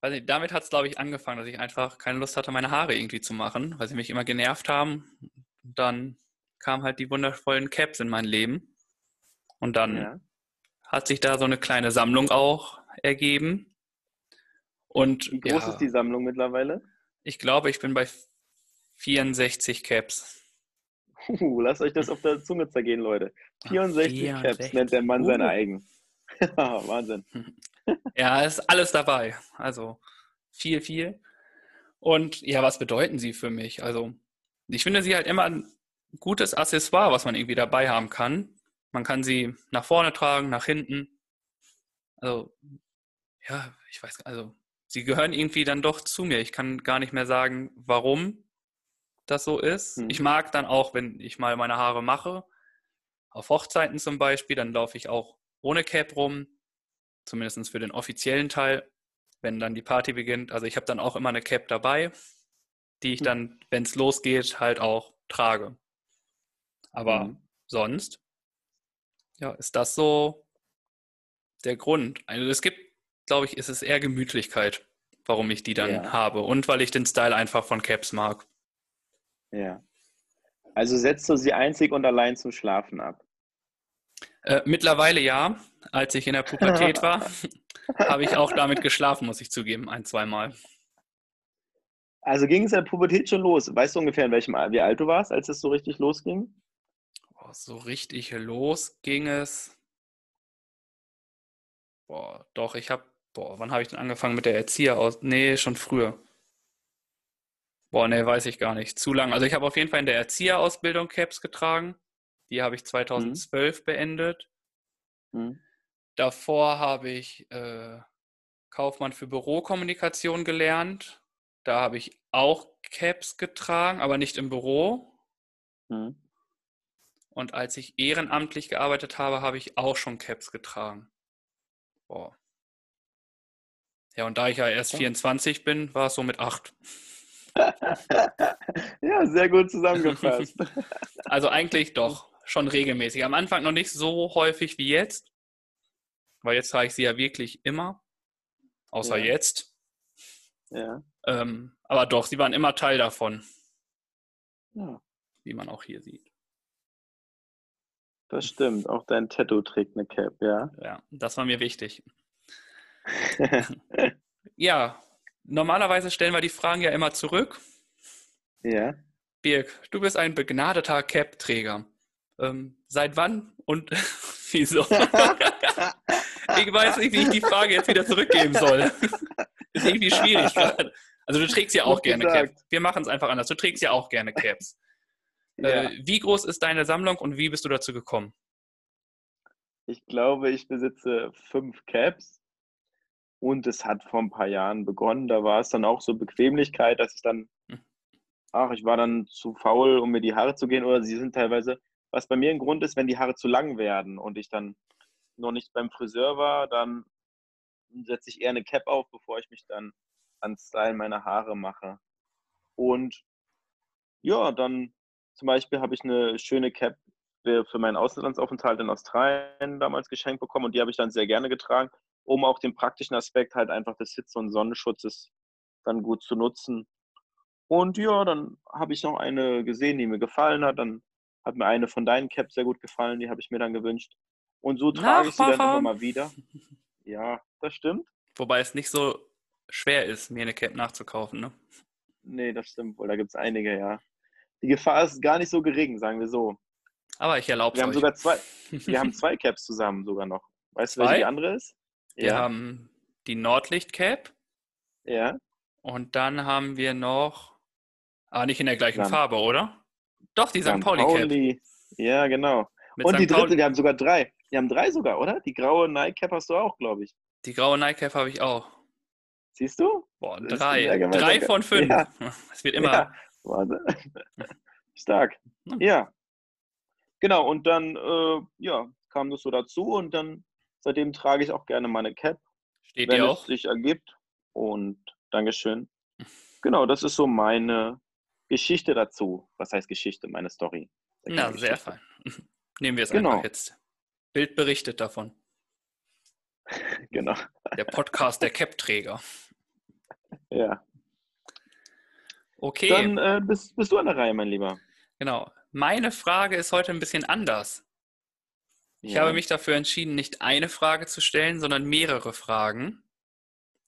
weiß nicht, damit hat es, glaube ich, angefangen, dass ich einfach keine Lust hatte, meine Haare irgendwie zu machen, weil sie mich immer genervt haben. Und dann kamen halt die wundervollen Caps in mein Leben. Und dann ja. hat sich da so eine kleine Sammlung auch ergeben. Und, Wie groß ja, ist die Sammlung mittlerweile? Ich glaube, ich bin bei 64 Caps. Uh, lasst euch das auf der Zunge zergehen, Leute. 64, 64. Caps nennt der Mann uh. seine eigen. Wahnsinn. Ja, ist alles dabei. Also viel, viel. Und ja, was bedeuten sie für mich? Also, ich finde sie halt immer ein gutes Accessoire, was man irgendwie dabei haben kann. Man kann sie nach vorne tragen, nach hinten. Also, ja, ich weiß, also, sie gehören irgendwie dann doch zu mir. Ich kann gar nicht mehr sagen, warum das so ist. Hm. Ich mag dann auch, wenn ich mal meine Haare mache, auf Hochzeiten zum Beispiel, dann laufe ich auch ohne Cap rum zumindest für den offiziellen Teil, wenn dann die Party beginnt. Also ich habe dann auch immer eine Cap dabei, die ich hm. dann, wenn es losgeht, halt auch trage. Aber mhm. sonst, ja, ist das so der Grund. Also es gibt, glaube ich, ist es eher Gemütlichkeit, warum ich die dann ja. habe und weil ich den Style einfach von Caps mag. Ja. Also setzt du sie einzig und allein zum Schlafen ab? Äh, mittlerweile ja. Als ich in der Pubertät war, habe ich auch damit geschlafen, muss ich zugeben, ein, zweimal. Also ging es in der Pubertät schon los? Weißt du ungefähr, in welchem wie alt du warst, als es so richtig losging? Oh, so richtig los ging es. Boah, doch, ich habe, boah, wann habe ich denn angefangen mit der Erzieher aus? Nee, schon früher. Boah, nee, weiß ich gar nicht. Zu lang. Also ich habe auf jeden Fall in der Erzieherausbildung Caps getragen. Die habe ich 2012 mhm. beendet. Mhm. Davor habe ich äh, Kaufmann für Bürokommunikation gelernt. Da habe ich auch Caps getragen, aber nicht im Büro, Mhm. Und als ich ehrenamtlich gearbeitet habe, habe ich auch schon Caps getragen. Boah. Ja, und da ich ja erst ja. 24 bin, war es so mit 8. ja, sehr gut zusammengefasst. also eigentlich doch, schon regelmäßig. Am Anfang noch nicht so häufig wie jetzt, weil jetzt trage ich sie ja wirklich immer. Außer ja. jetzt. Ja. Ähm, aber doch, sie waren immer Teil davon. Ja. Wie man auch hier sieht. Das stimmt. Auch dein Tattoo trägt eine Cap, ja. Ja, das war mir wichtig. ja, normalerweise stellen wir die Fragen ja immer zurück. Ja. Birg, du bist ein begnadeter Cap-Träger. Ähm, seit wann und wieso? ich weiß nicht, wie ich die Frage jetzt wieder zurückgeben soll. ist irgendwie schwierig gerade. Also du trägst ja auch Gut gerne gesagt. Caps. Wir machen es einfach anders. Du trägst ja auch gerne Caps. Ja. Äh, wie groß ist deine Sammlung und wie bist du dazu gekommen? Ich glaube, ich besitze fünf Caps und es hat vor ein paar Jahren begonnen. Da war es dann auch so Bequemlichkeit, dass ich dann, hm. ach, ich war dann zu faul, um mir die Haare zu gehen oder sie sind teilweise, was bei mir ein Grund ist, wenn die Haare zu lang werden und ich dann noch nicht beim Friseur war, dann setze ich eher eine Cap auf, bevor ich mich dann ans Style meiner Haare mache. Und ja, dann zum Beispiel habe ich eine schöne Cap für meinen Auslandsaufenthalt in Australien damals geschenkt bekommen und die habe ich dann sehr gerne getragen, um auch den praktischen Aspekt halt einfach des Hitze- und Sonnenschutzes dann gut zu nutzen. Und ja, dann habe ich noch eine gesehen, die mir gefallen hat. Dann hat mir eine von deinen Caps sehr gut gefallen, die habe ich mir dann gewünscht. Und so trage ich sie dann immer mal wieder. Ja, das stimmt. Wobei es nicht so schwer ist, mir eine Cap nachzukaufen, ne? Nee, das stimmt wohl. Da gibt es einige, ja die Gefahr ist gar nicht so gering, sagen wir so. Aber ich erlaube es Wir haben sogar zwei, wir haben zwei Caps zusammen sogar noch. Weißt du, welche die andere ist? Wir ja. haben die Nordlicht Cap. Ja. Und dann haben wir noch, aber nicht in der gleichen Dann. Farbe, oder? Doch, die St. Pauli Cap. Ja, genau. Mit Und St. die dritte, Pauli. wir haben sogar drei. Wir haben drei sogar, oder? Die graue Nike Cap hast du auch, glaube ich. Die graue Nike Cap habe ich auch. Siehst du? Boah, drei. Drei von fünf. Ja. Es wird immer. Ja. Warte. Stark. Hm. Ja. Genau, und dann äh, ja, kam das so dazu und dann seitdem trage ich auch gerne meine Cap. Steht wenn es auch? sich ergibt. Und Dankeschön. Genau, das ist so meine Geschichte dazu. Was heißt Geschichte? Meine Story. Na, sehr fein. Nehmen wir es genau. einfach jetzt. Bild berichtet davon. genau. Der Podcast der Cap-Träger. Ja. Okay. Dann äh, bist, bist du an der Reihe, mein Lieber. Genau. Meine Frage ist heute ein bisschen anders. Ich ja. habe mich dafür entschieden, nicht eine Frage zu stellen, sondern mehrere Fragen.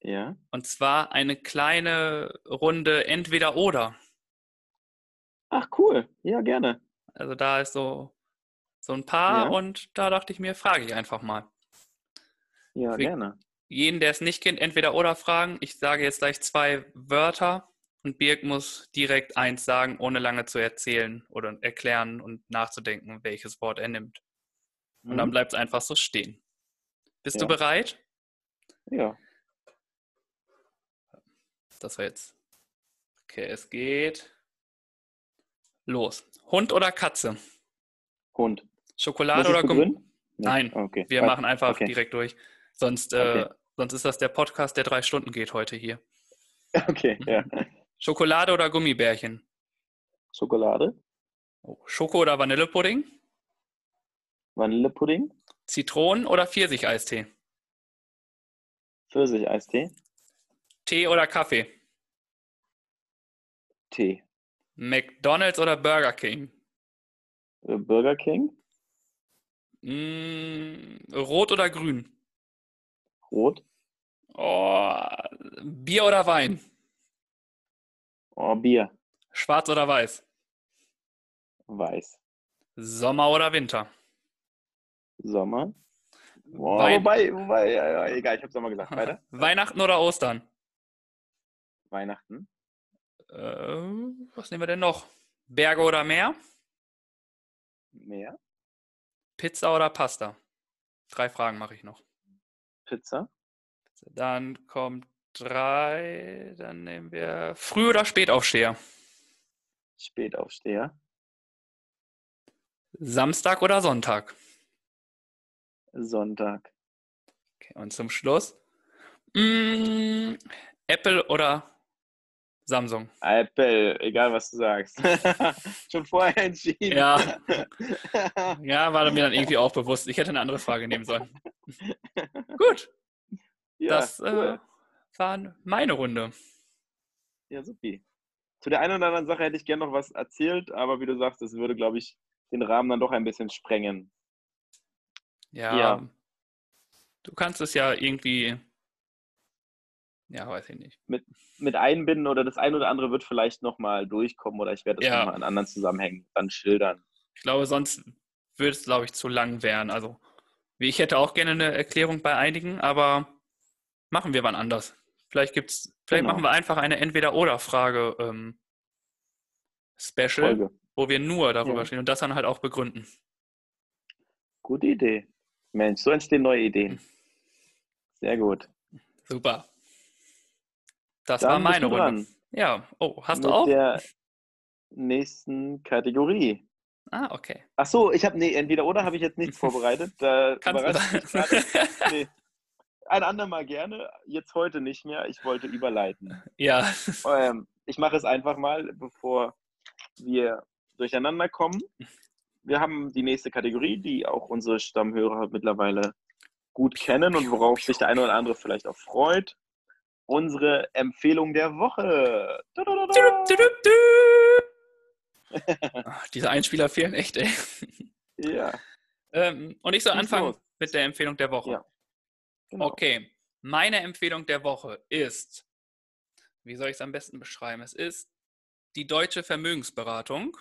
Ja. Und zwar eine kleine Runde entweder oder. Ach cool, ja gerne. Also da ist so, so ein paar ja. und da dachte ich mir, frage ich einfach mal. Ja, Für gerne. Jeden, der es nicht kennt, entweder oder fragen. Ich sage jetzt gleich zwei Wörter und Birg muss direkt eins sagen, ohne lange zu erzählen oder erklären und nachzudenken, welches Wort er nimmt. Und mhm. dann bleibt es einfach so stehen. Bist ja. du bereit? Ja. Das war jetzt. Okay, es geht. Los. Hund oder Katze? Hund. Schokolade oder Gummi? Nein, okay. wir machen einfach okay. direkt durch. Sonst, äh, sonst ist das der Podcast, der drei Stunden geht heute hier. Okay, ja. Schokolade oder Gummibärchen? Schokolade. Oh, Schoko oder Vanillepudding? Vanillepudding. Zitronen- oder Pfirsicheistee? Pfirsicheistee. Tee oder Kaffee? Tee. McDonald's oder Burger King? Äh, Burger King. Mm, rot oder grün? Rot. Oh, Bier oder Wein? Oh, Bier. Schwarz oder weiß? Weiß. Sommer oder Winter? Sommer. Oh, wobei, wobei, ja, ja, egal, ich habe Sommer gesagt. Weiter. Weihnachten oder Ostern? Weihnachten. Äh, was nehmen wir denn noch? Berge oder Meer? Meer. Pizza oder Pasta? Drei Fragen mache ich noch. Pizza. Dann kommt drei, dann nehmen wir Früh- oder Spätaufsteher? Spätaufsteher. Samstag oder Sonntag? Sonntag. Okay, und zum Schluss? Mm, Apple oder Samsung? Apple, egal was du sagst. Schon vorher entschieden. Ja. ja, war mir dann irgendwie auch bewusst. Ich hätte eine andere Frage nehmen sollen. Gut. Ja, das äh, cool. äh, war meine Runde. Ja, supi. Zu der einen oder anderen Sache hätte ich gerne noch was erzählt, aber wie du sagst, das würde, glaube ich, den Rahmen dann doch ein bisschen sprengen. Ja. ja. Du kannst es ja irgendwie ja, weiß ich nicht. Mit, mit einbinden oder das ein oder andere wird vielleicht nochmal durchkommen oder ich werde es ja. nochmal in anderen Zusammenhängen dann schildern. Ich glaube, sonst würde es, glaube ich, zu lang werden. Also, wie ich hätte auch gerne eine Erklärung bei einigen, aber machen wir wann anders. Vielleicht gibt's, vielleicht genau. machen wir einfach eine Entweder-Oder-Frage ähm, Special, Folge. wo wir nur darüber ja. stehen und das dann halt auch begründen. Gute Idee. Mensch, so entstehen neue Ideen. Sehr gut. Super. Das Dann war meine Runde. Ja, oh, hast Mit du auch? der nächsten Kategorie. Ah, okay. Ach so, ich habe nee, entweder oder habe ich jetzt nichts vorbereitet. Da Kannst du nee. Ein andermal gerne, jetzt heute nicht mehr. Ich wollte überleiten. Ja. Ähm, ich mache es einfach mal, bevor wir durcheinander kommen. Wir haben die nächste Kategorie, die auch unsere Stammhörer mittlerweile gut kennen und worauf sich der eine oder andere vielleicht auch freut unsere Empfehlung der Woche. Ach, diese Einspieler fehlen echt, ey. Ja. Ähm, und ich soll anfangen los. mit der Empfehlung der Woche. Ja. Genau. Okay. Meine Empfehlung der Woche ist, wie soll ich es am besten beschreiben? Es ist die deutsche Vermögensberatung.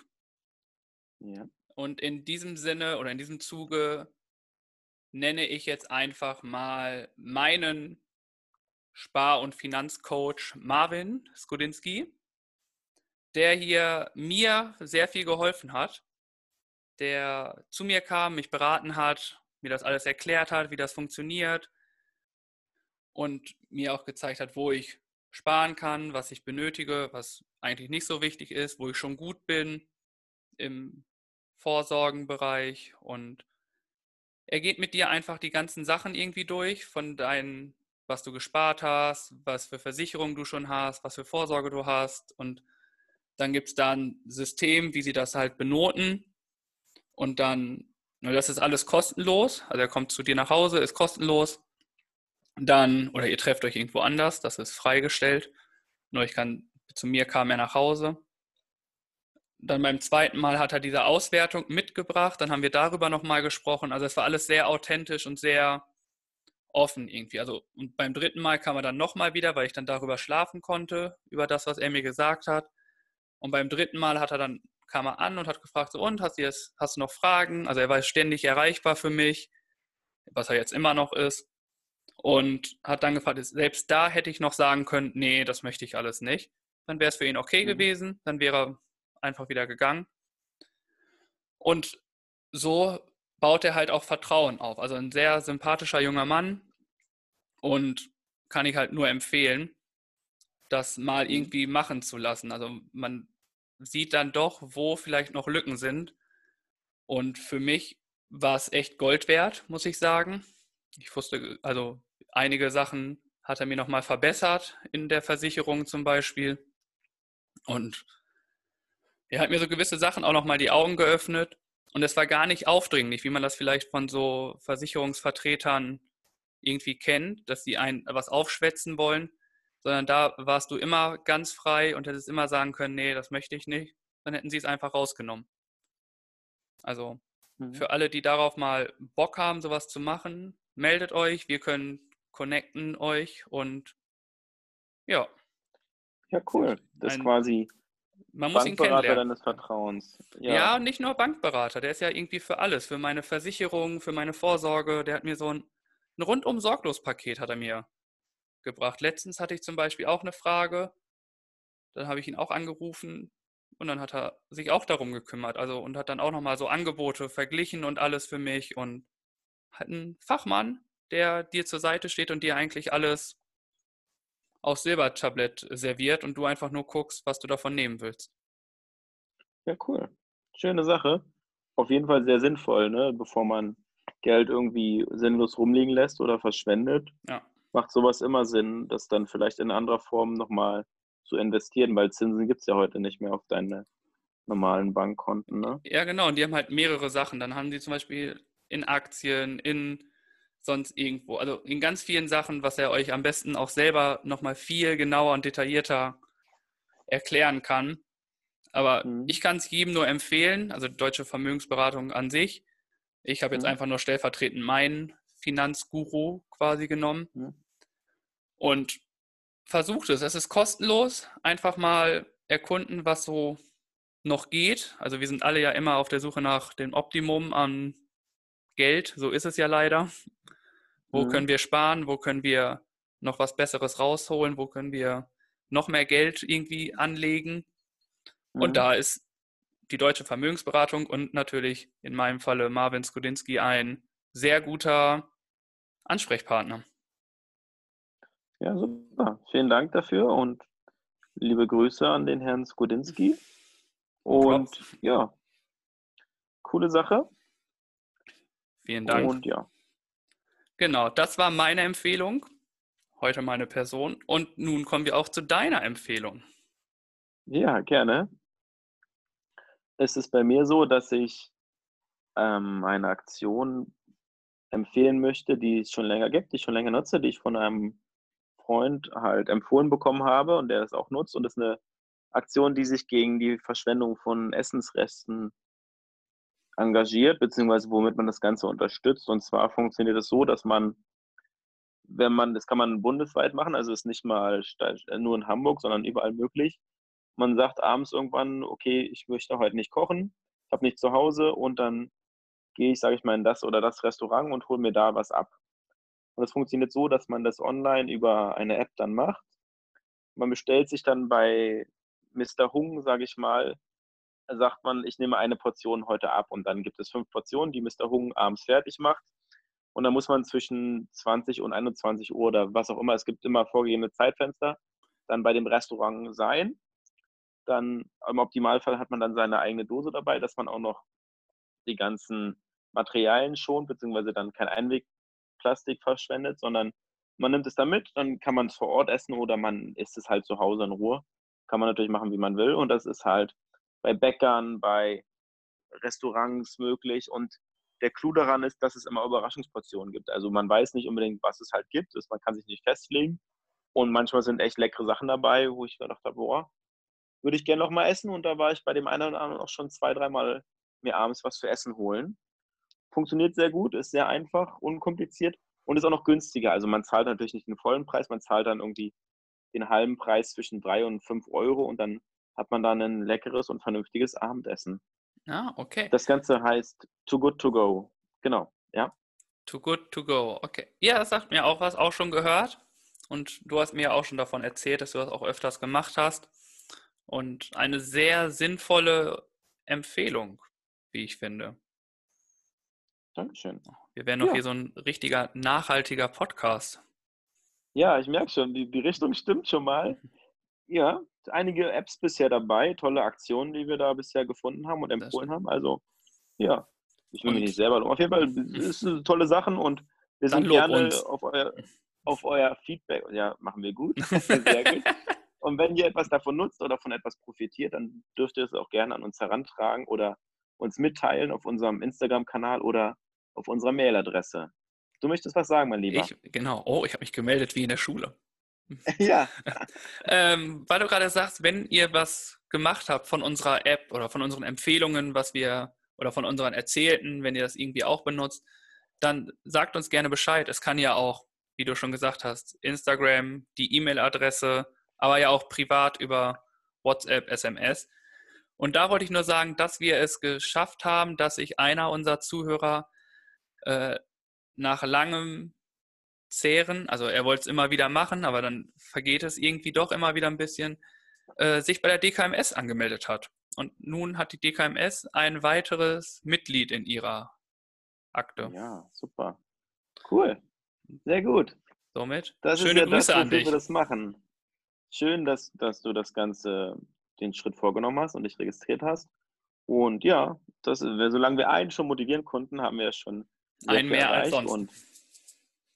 Ja. Und in diesem Sinne oder in diesem Zuge nenne ich jetzt einfach mal meinen Spar- und Finanzcoach Marvin Skudinski, der hier mir sehr viel geholfen hat, der zu mir kam, mich beraten hat, mir das alles erklärt hat, wie das funktioniert und mir auch gezeigt hat, wo ich sparen kann, was ich benötige, was eigentlich nicht so wichtig ist, wo ich schon gut bin im Vorsorgenbereich und er geht mit dir einfach die ganzen Sachen irgendwie durch, von deinen was du gespart hast, was für Versicherungen du schon hast, was für Vorsorge du hast. Und dann gibt es da ein System, wie sie das halt benoten. Und dann, das ist alles kostenlos. Also er kommt zu dir nach Hause, ist kostenlos. Dann, oder ihr trefft euch irgendwo anders, das ist freigestellt. Nur ich kann, zu mir kam er nach Hause. Dann beim zweiten Mal hat er diese Auswertung mitgebracht. Dann haben wir darüber nochmal gesprochen. Also es war alles sehr authentisch und sehr, offen irgendwie. Also und beim dritten Mal kam er dann nochmal wieder, weil ich dann darüber schlafen konnte, über das, was er mir gesagt hat. Und beim dritten Mal hat er dann, kam er an und hat gefragt, so, und hast du, jetzt, hast du noch Fragen? Also er war ständig erreichbar für mich, was er jetzt immer noch ist. Und hat dann gefragt, selbst da hätte ich noch sagen können, nee, das möchte ich alles nicht. Dann wäre es für ihn okay mhm. gewesen, dann wäre er einfach wieder gegangen. Und so baut er halt auch Vertrauen auf. Also ein sehr sympathischer junger Mann, und kann ich halt nur empfehlen, das mal irgendwie machen zu lassen. Also man sieht dann doch, wo vielleicht noch Lücken sind. Und für mich war es echt Gold wert, muss ich sagen. Ich wusste, also einige Sachen hat er mir nochmal verbessert in der Versicherung zum Beispiel. Und er hat mir so gewisse Sachen auch nochmal die Augen geöffnet. Und es war gar nicht aufdringlich, wie man das vielleicht von so Versicherungsvertretern irgendwie kennt, dass sie ein was aufschwätzen wollen, sondern da warst du immer ganz frei und hättest immer sagen können, nee, das möchte ich nicht. Dann hätten sie es einfach rausgenommen. Also mhm. für alle, die darauf mal Bock haben, sowas zu machen, meldet euch. Wir können connecten euch und ja. Ja, cool. Das ist quasi man muss ihn kennenlernen. deines Vertrauens. Ja. ja, nicht nur Bankberater. Der ist ja irgendwie für alles. Für meine Versicherung, für meine Vorsorge. Der hat mir so ein ein rundum sorglos Paket hat er mir gebracht. Letztens hatte ich zum Beispiel auch eine Frage. Dann habe ich ihn auch angerufen und dann hat er sich auch darum gekümmert. Also und hat dann auch nochmal so Angebote verglichen und alles für mich und hat einen Fachmann, der dir zur Seite steht und dir eigentlich alles aufs Silbertablett serviert und du einfach nur guckst, was du davon nehmen willst. Ja, cool. Schöne Sache. auf jeden Fall sehr sinnvoll, ne? bevor man Geld irgendwie sinnlos rumliegen lässt oder verschwendet. Ja. Macht sowas immer Sinn, das dann vielleicht in anderer Form nochmal zu investieren, weil Zinsen gibt es ja heute nicht mehr auf deine normalen Bankkonten. Ne? Ja, genau. Und die haben halt mehrere Sachen. Dann haben die zum Beispiel in Aktien, in sonst irgendwo, also in ganz vielen Sachen, was er euch am besten auch selber nochmal viel genauer und detaillierter erklären kann. Aber mhm. ich kann es jedem nur empfehlen, also deutsche Vermögensberatung an sich. Ich habe jetzt mhm. einfach nur stellvertretend meinen Finanzguru quasi genommen mhm. und versucht es. Es ist kostenlos. Einfach mal erkunden, was so noch geht. Also wir sind alle ja immer auf der Suche nach dem Optimum an Geld. So ist es ja leider. Wo mhm. können wir sparen? Wo können wir noch was Besseres rausholen? Wo können wir noch mehr Geld irgendwie anlegen? Mhm. Und da ist die deutsche Vermögensberatung und natürlich in meinem Falle Marvin Skudinski ein sehr guter Ansprechpartner. Ja, super. Vielen Dank dafür und liebe Grüße an den Herrn Skudinski. Und Props. ja, coole Sache. Vielen Dank. Und ja. Genau, das war meine Empfehlung. Heute meine Person. Und nun kommen wir auch zu deiner Empfehlung. Ja, gerne. Es ist bei mir so, dass ich ähm, eine Aktion empfehlen möchte, die es schon länger gibt, die ich schon länger nutze, die ich von einem Freund halt empfohlen bekommen habe und der es auch nutzt. Und das ist eine Aktion, die sich gegen die Verschwendung von Essensresten engagiert, beziehungsweise womit man das Ganze unterstützt. Und zwar funktioniert es so, dass man, wenn man, das kann man bundesweit machen, also ist nicht mal nur in Hamburg, sondern überall möglich. Man sagt abends irgendwann, okay, ich möchte heute nicht kochen, ich habe nicht zu Hause und dann gehe ich, sage ich mal, in das oder das Restaurant und hole mir da was ab. Und das funktioniert so, dass man das online über eine App dann macht. Man bestellt sich dann bei Mr. Hung, sage ich mal, sagt man, ich nehme eine Portion heute ab und dann gibt es fünf Portionen, die Mr. Hung abends fertig macht. Und dann muss man zwischen 20 und 21 Uhr oder was auch immer, es gibt immer vorgegebene Zeitfenster, dann bei dem Restaurant sein. Dann im Optimalfall hat man dann seine eigene Dose dabei, dass man auch noch die ganzen Materialien schont, beziehungsweise dann kein Einwegplastik verschwendet, sondern man nimmt es dann mit, dann kann man es vor Ort essen oder man isst es halt zu Hause in Ruhe. Kann man natürlich machen, wie man will. Und das ist halt bei Bäckern, bei Restaurants möglich. Und der Clou daran ist, dass es immer Überraschungsportionen gibt. Also man weiß nicht unbedingt, was es halt gibt. Man kann sich nicht festlegen. Und manchmal sind echt leckere Sachen dabei, wo ich gedacht habe, boah, würde ich gerne noch mal essen. Und da war ich bei dem einen oder anderen auch schon zwei, dreimal mir abends was zu essen holen. Funktioniert sehr gut, ist sehr einfach, unkompliziert und ist auch noch günstiger. Also man zahlt natürlich nicht den vollen Preis, man zahlt dann irgendwie den halben Preis zwischen drei und fünf Euro und dann hat man dann ein leckeres und vernünftiges Abendessen. Ah, okay. Das Ganze heißt Too Good To Go. Genau, ja. Too Good To Go, okay. Ja, das sagt mir auch was, auch schon gehört. Und du hast mir auch schon davon erzählt, dass du das auch öfters gemacht hast. Und eine sehr sinnvolle Empfehlung, wie ich finde. Dankeschön. Wir werden noch ja. hier so ein richtiger nachhaltiger Podcast. Ja, ich merke schon, die, die Richtung stimmt schon mal. Ja, einige Apps bisher dabei, tolle Aktionen, die wir da bisher gefunden haben und empfohlen haben. Also, ja, ich will mich nicht selber loben. Auf jeden Fall ist es tolle Sachen und wir sind gerne auf euer, auf euer Feedback. Ja, machen wir gut. Sehr gut. Und wenn ihr etwas davon nutzt oder von etwas profitiert, dann dürft ihr es auch gerne an uns herantragen oder uns mitteilen auf unserem Instagram-Kanal oder auf unserer Mailadresse. Du möchtest was sagen, mein Lieber? Ich, genau. Oh, ich habe mich gemeldet wie in der Schule. Ja. ähm, weil du gerade sagst, wenn ihr was gemacht habt von unserer App oder von unseren Empfehlungen, was wir oder von unseren Erzählten, wenn ihr das irgendwie auch benutzt, dann sagt uns gerne Bescheid. Es kann ja auch, wie du schon gesagt hast, Instagram, die E-Mail-Adresse, aber ja auch privat über WhatsApp, SMS. Und da wollte ich nur sagen, dass wir es geschafft haben, dass sich einer unserer Zuhörer äh, nach langem Zehren, also er wollte es immer wieder machen, aber dann vergeht es irgendwie doch immer wieder ein bisschen, äh, sich bei der DKMS angemeldet hat. Und nun hat die DKMS ein weiteres Mitglied in ihrer Akte. Ja, super. Cool. Sehr gut. Somit das schöne ist ja Grüße das, an dich. wir das machen. Schön, dass, dass du das Ganze, den Schritt vorgenommen hast und dich registriert hast. Und ja, das, solange wir einen schon motivieren konnten, haben wir schon ein mehr als sonst. Und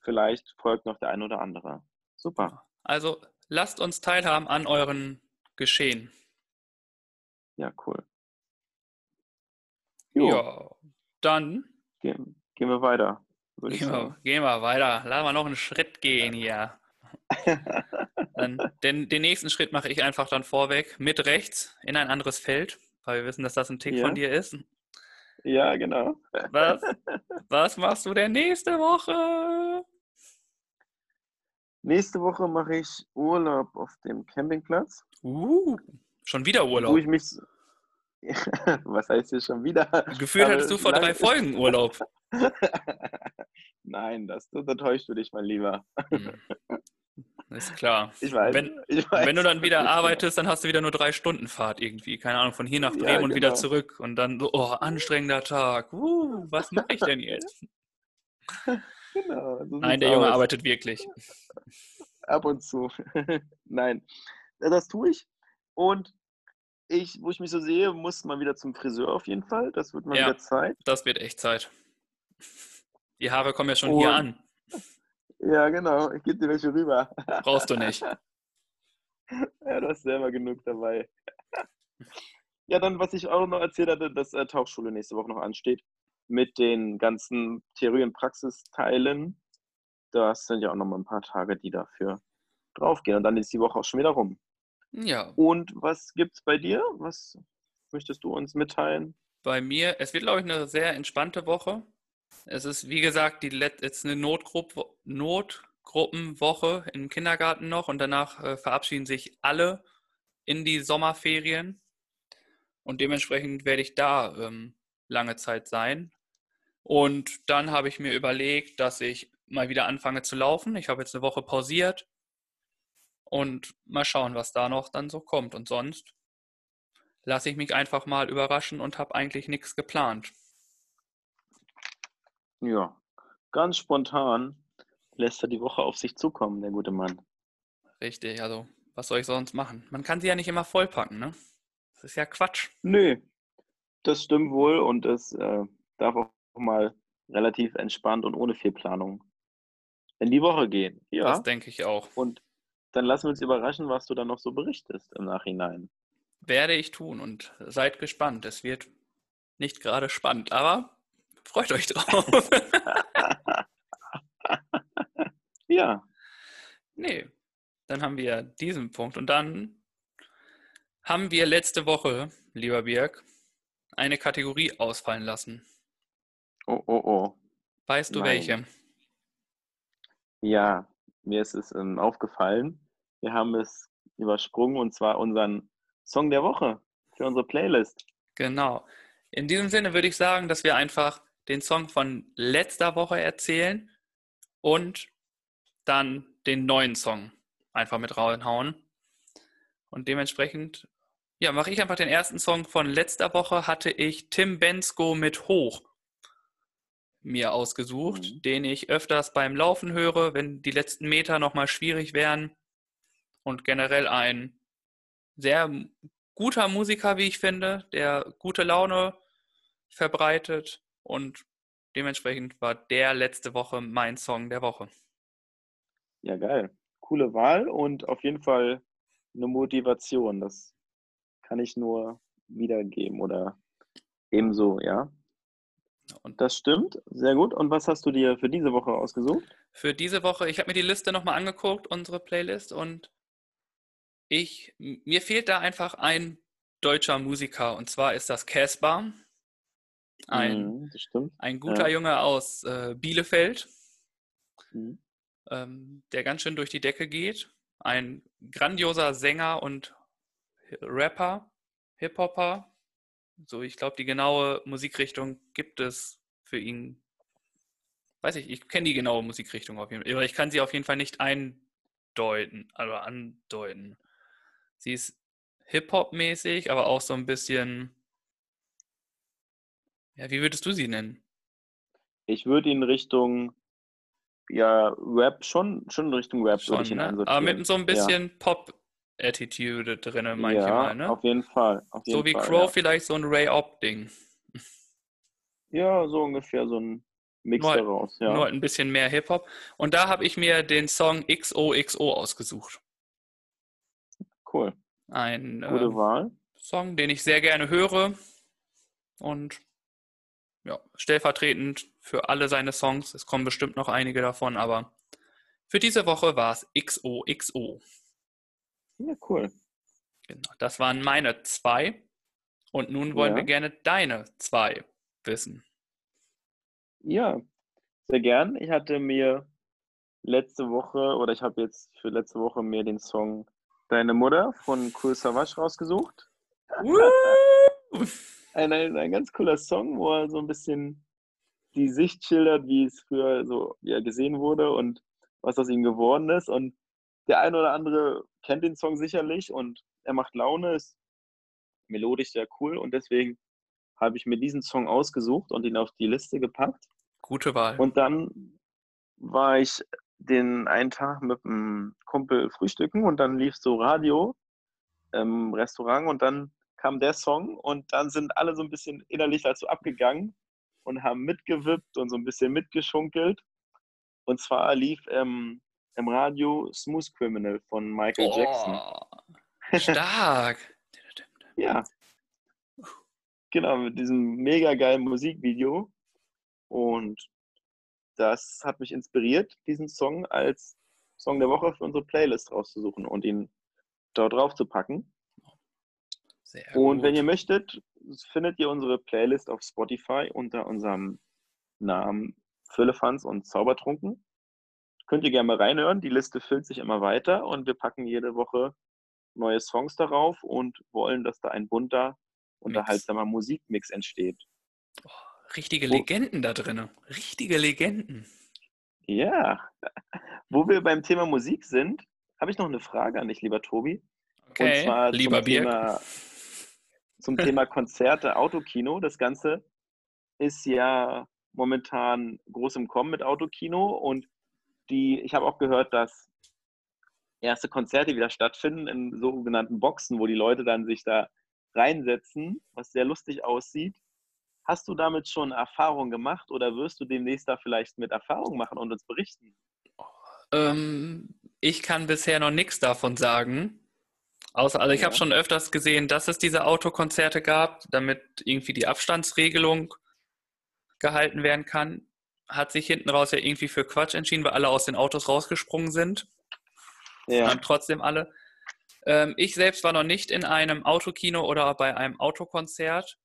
vielleicht folgt noch der ein oder andere. Super. Also lasst uns teilhaben an euren Geschehen. Ja, cool. Jo. Ja, dann gehen, gehen wir weiter. Gehen wir, gehen wir weiter. Lass mal noch einen Schritt gehen hier. dann, den, den nächsten Schritt mache ich einfach dann vorweg mit rechts in ein anderes Feld, weil wir wissen, dass das ein Tick ja. von dir ist. Ja, genau. Was, was machst du denn nächste Woche? Nächste Woche mache ich Urlaub auf dem Campingplatz. Uh, schon wieder Urlaub. Wo ich mich, was heißt hier schon wieder? Gefühlt hattest du vor drei Folgen Urlaub. Nein, das, da täuschst du dich mal lieber. Hm. Ist klar. Ich weiß, wenn, ich weiß. wenn du dann wieder arbeitest, dann hast du wieder nur drei Stunden Fahrt irgendwie. Keine Ahnung, von hier nach Bremen ja, genau. und wieder genau. zurück. Und dann so, oh, anstrengender Tag. Uh, was mache ich denn jetzt? Genau. So Nein, der Junge aus. arbeitet wirklich. Ab und zu. Nein, das tue ich. Und ich, wo ich mich so sehe, muss mal wieder zum Friseur auf jeden Fall. Das wird mal ja, wieder Zeit. Das wird echt Zeit. Die Haare kommen ja schon und, hier an. Ja, genau. Ich gebe dir welche rüber. Brauchst du nicht. ja, du hast selber genug dabei. ja, dann, was ich auch noch erzählt hatte, dass äh, Tauchschule nächste Woche noch ansteht. Mit den ganzen Theorie- und Praxisteilen. Das sind ja auch noch mal ein paar Tage, die dafür draufgehen. Und dann ist die Woche auch schon wieder rum. Ja. Und was gibt es bei dir? Was möchtest du uns mitteilen? Bei mir, es wird, glaube ich, eine sehr entspannte Woche. Es ist, wie gesagt, die Let jetzt eine Notgruppe, Notgruppenwoche im Kindergarten noch und danach äh, verabschieden sich alle in die Sommerferien. Und dementsprechend werde ich da ähm, lange Zeit sein. Und dann habe ich mir überlegt, dass ich mal wieder anfange zu laufen. Ich habe jetzt eine Woche pausiert und mal schauen, was da noch dann so kommt. Und sonst lasse ich mich einfach mal überraschen und habe eigentlich nichts geplant. Ja, ganz spontan lässt er die Woche auf sich zukommen, der gute Mann. Richtig, also was soll ich sonst machen? Man kann sie ja nicht immer vollpacken, ne? Das ist ja Quatsch. Nö, das stimmt wohl und es äh, darf auch mal relativ entspannt und ohne viel Planung in die Woche gehen. Ja. Das denke ich auch. Und dann lassen wir uns überraschen, was du dann noch so berichtest im Nachhinein. Werde ich tun und seid gespannt. Es wird nicht gerade spannend, aber Freut euch drauf. ja. Nee, dann haben wir diesen Punkt. Und dann haben wir letzte Woche, lieber Birg, eine Kategorie ausfallen lassen. Oh, oh, oh. Weißt du Nein. welche? Ja, mir ist es ähm, aufgefallen. Wir haben es übersprungen und zwar unseren Song der Woche für unsere Playlist. Genau. In diesem Sinne würde ich sagen, dass wir einfach den Song von letzter Woche erzählen und dann den neuen Song einfach mit reinhauen. Und dementsprechend, ja, mache ich einfach den ersten Song von letzter Woche, hatte ich Tim Bensko mit Hoch mir ausgesucht, mhm. den ich öfters beim Laufen höre, wenn die letzten Meter nochmal schwierig wären. Und generell ein sehr guter Musiker, wie ich finde, der gute Laune verbreitet und dementsprechend war der letzte Woche mein Song der Woche. Ja, geil. Coole Wahl und auf jeden Fall eine Motivation. Das kann ich nur wiedergeben oder ebenso, ja. Und das stimmt, sehr gut. Und was hast du dir für diese Woche ausgesucht? Für diese Woche, ich habe mir die Liste nochmal angeguckt, unsere Playlist, und ich, mir fehlt da einfach ein deutscher Musiker, und zwar ist das Casper. Ein, mhm, ein guter ja. Junge aus äh, Bielefeld, mhm. ähm, der ganz schön durch die Decke geht. Ein grandioser Sänger und Rapper, Hip-Hopper. So, ich glaube, die genaue Musikrichtung gibt es für ihn. Weiß ich, ich kenne die genaue Musikrichtung auf jeden Fall, aber ich kann sie auf jeden Fall nicht eindeuten, also andeuten. Sie ist Hip-Hop-mäßig, aber auch so ein bisschen ja, wie würdest du sie nennen? Ich würde ihn Richtung ja, Rap schon, schon Richtung Rap schon, würde ich ihn ne? Aber mit so ein bisschen ja. Pop Attitude drin manchmal, ja, ne? Auf jeden Fall. Auf jeden so wie Fall, Crow ja. vielleicht so ein Ray Op-Ding. Ja, so ungefähr so ein Mix nur, daraus, ja. Nur ein bisschen mehr Hip-Hop. Und da habe ich mir den Song XOXO ausgesucht. Cool. Ein Gute ähm, Wahl. Song, den ich sehr gerne höre. Und ja, stellvertretend für alle seine Songs. Es kommen bestimmt noch einige davon, aber für diese Woche war es XOXO. Ja, cool. Genau, das waren meine zwei. Und nun wollen Ja. wir gerne deine zwei wissen. Ja, sehr gern. Ich hatte mir letzte Woche oder ich habe jetzt für letzte Woche mir den Song Deine Mutter von Cool Savage rausgesucht. Ein, ein, ein ganz cooler Song, wo er so ein bisschen die Sicht schildert, wie es früher so er gesehen wurde und was aus ihm geworden ist. Und der eine oder andere kennt den Song sicherlich und er macht Laune, ist melodisch sehr cool und deswegen habe ich mir diesen Song ausgesucht und ihn auf die Liste gepackt. Gute Wahl. Und dann war ich den einen Tag mit einem Kumpel frühstücken und dann lief so Radio im Restaurant und dann kam der Song und dann sind alle so ein bisschen innerlich dazu abgegangen und haben mitgewippt und so ein bisschen mitgeschunkelt. Und zwar lief ähm, im Radio Smooth Criminal von Michael Jackson. Oh, stark. Ja. Genau, mit diesem mega geilen Musikvideo. Und das hat mich inspiriert, diesen Song als Song der Woche für unsere Playlist rauszusuchen und ihn dort drauf zu packen. Sehr Und gut. wenn ihr möchtet, findet ihr unsere Playlist auf Spotify unter unserem Namen Füllefanz und Zaubertrunken. Könnt ihr gerne mal reinhören. Die Liste füllt sich immer weiter und wir packen jede Woche neue Songs darauf und wollen, dass da ein bunter, unterhaltsamer Musikmix entsteht. Richtige Wo- Legenden da drin. Richtige Legenden. Ja, wo wir beim Thema Musik sind, habe ich noch eine Frage an dich, lieber Tobi. Okay, Und zwar lieber zum Birk. Thema, zum Thema Konzerte, Autokino. Das Ganze ist ja momentan groß im Kommen mit Autokino und die, ich habe auch gehört, dass erste Konzerte wieder stattfinden in sogenannten Boxen, wo die Leute dann sich da reinsetzen, was sehr lustig aussieht. Hast du damit schon Erfahrung gemacht oder wirst du demnächst da vielleicht mit Erfahrung machen und uns berichten? Ähm, ich kann bisher noch nichts davon sagen. Außer, also ich Ja. habe schon öfters gesehen, dass es diese Autokonzerte gab, damit irgendwie die Abstandsregelung gehalten werden kann. Hat sich hinten raus ja irgendwie für Quatsch entschieden, weil alle aus den Autos rausgesprungen sind. Ja, Haben trotzdem alle. Ähm, ich selbst war noch nicht in einem Autokino oder bei einem Autokonzert.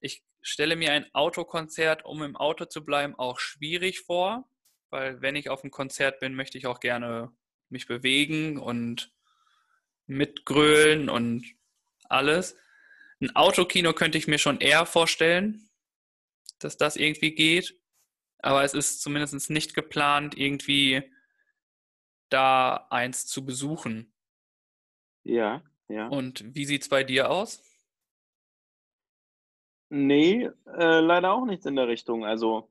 Ich stelle mir ein Autokonzert, um im Auto zu bleiben, auch schwierig vor, weil wenn ich auf einem Konzert bin, möchte ich auch gerne mich bewegen und mitgrölen und alles. Ein Autokino könnte ich mir schon eher vorstellen, dass das irgendwie geht. Aber es ist zumindest nicht geplant, irgendwie da eins zu besuchen. ja, ja. Und wie sieht es bei dir aus? Nee, äh, leider auch nichts in der Richtung. Also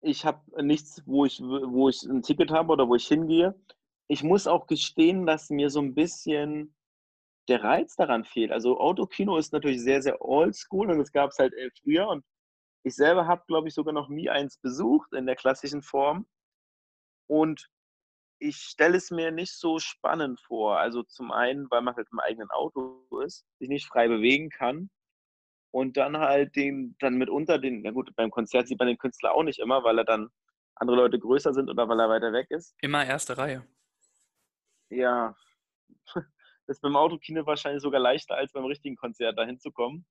ich habe nichts, wo ich, wo ich ein Ticket habe oder wo ich hingehe. Ich muss auch gestehen, dass mir so ein bisschen der Reiz daran fehlt. Also Autokino ist natürlich sehr, sehr oldschool und das gab es halt äh, früher und ich selber habe, glaube ich, sogar noch nie eins besucht in der klassischen Form. Und ich stelle es mir nicht so spannend vor. Also zum einen, weil man halt im eigenen Auto ist, sich nicht frei bewegen kann und dann halt den, dann mitunter den, na gut, beim Konzert sieht man den Künstler auch nicht immer, weil er dann andere Leute größer sind oder weil er weiter weg ist. Immer erste Reihe. Ja, ist beim Autokino wahrscheinlich sogar leichter als beim richtigen Konzert da hinzukommen.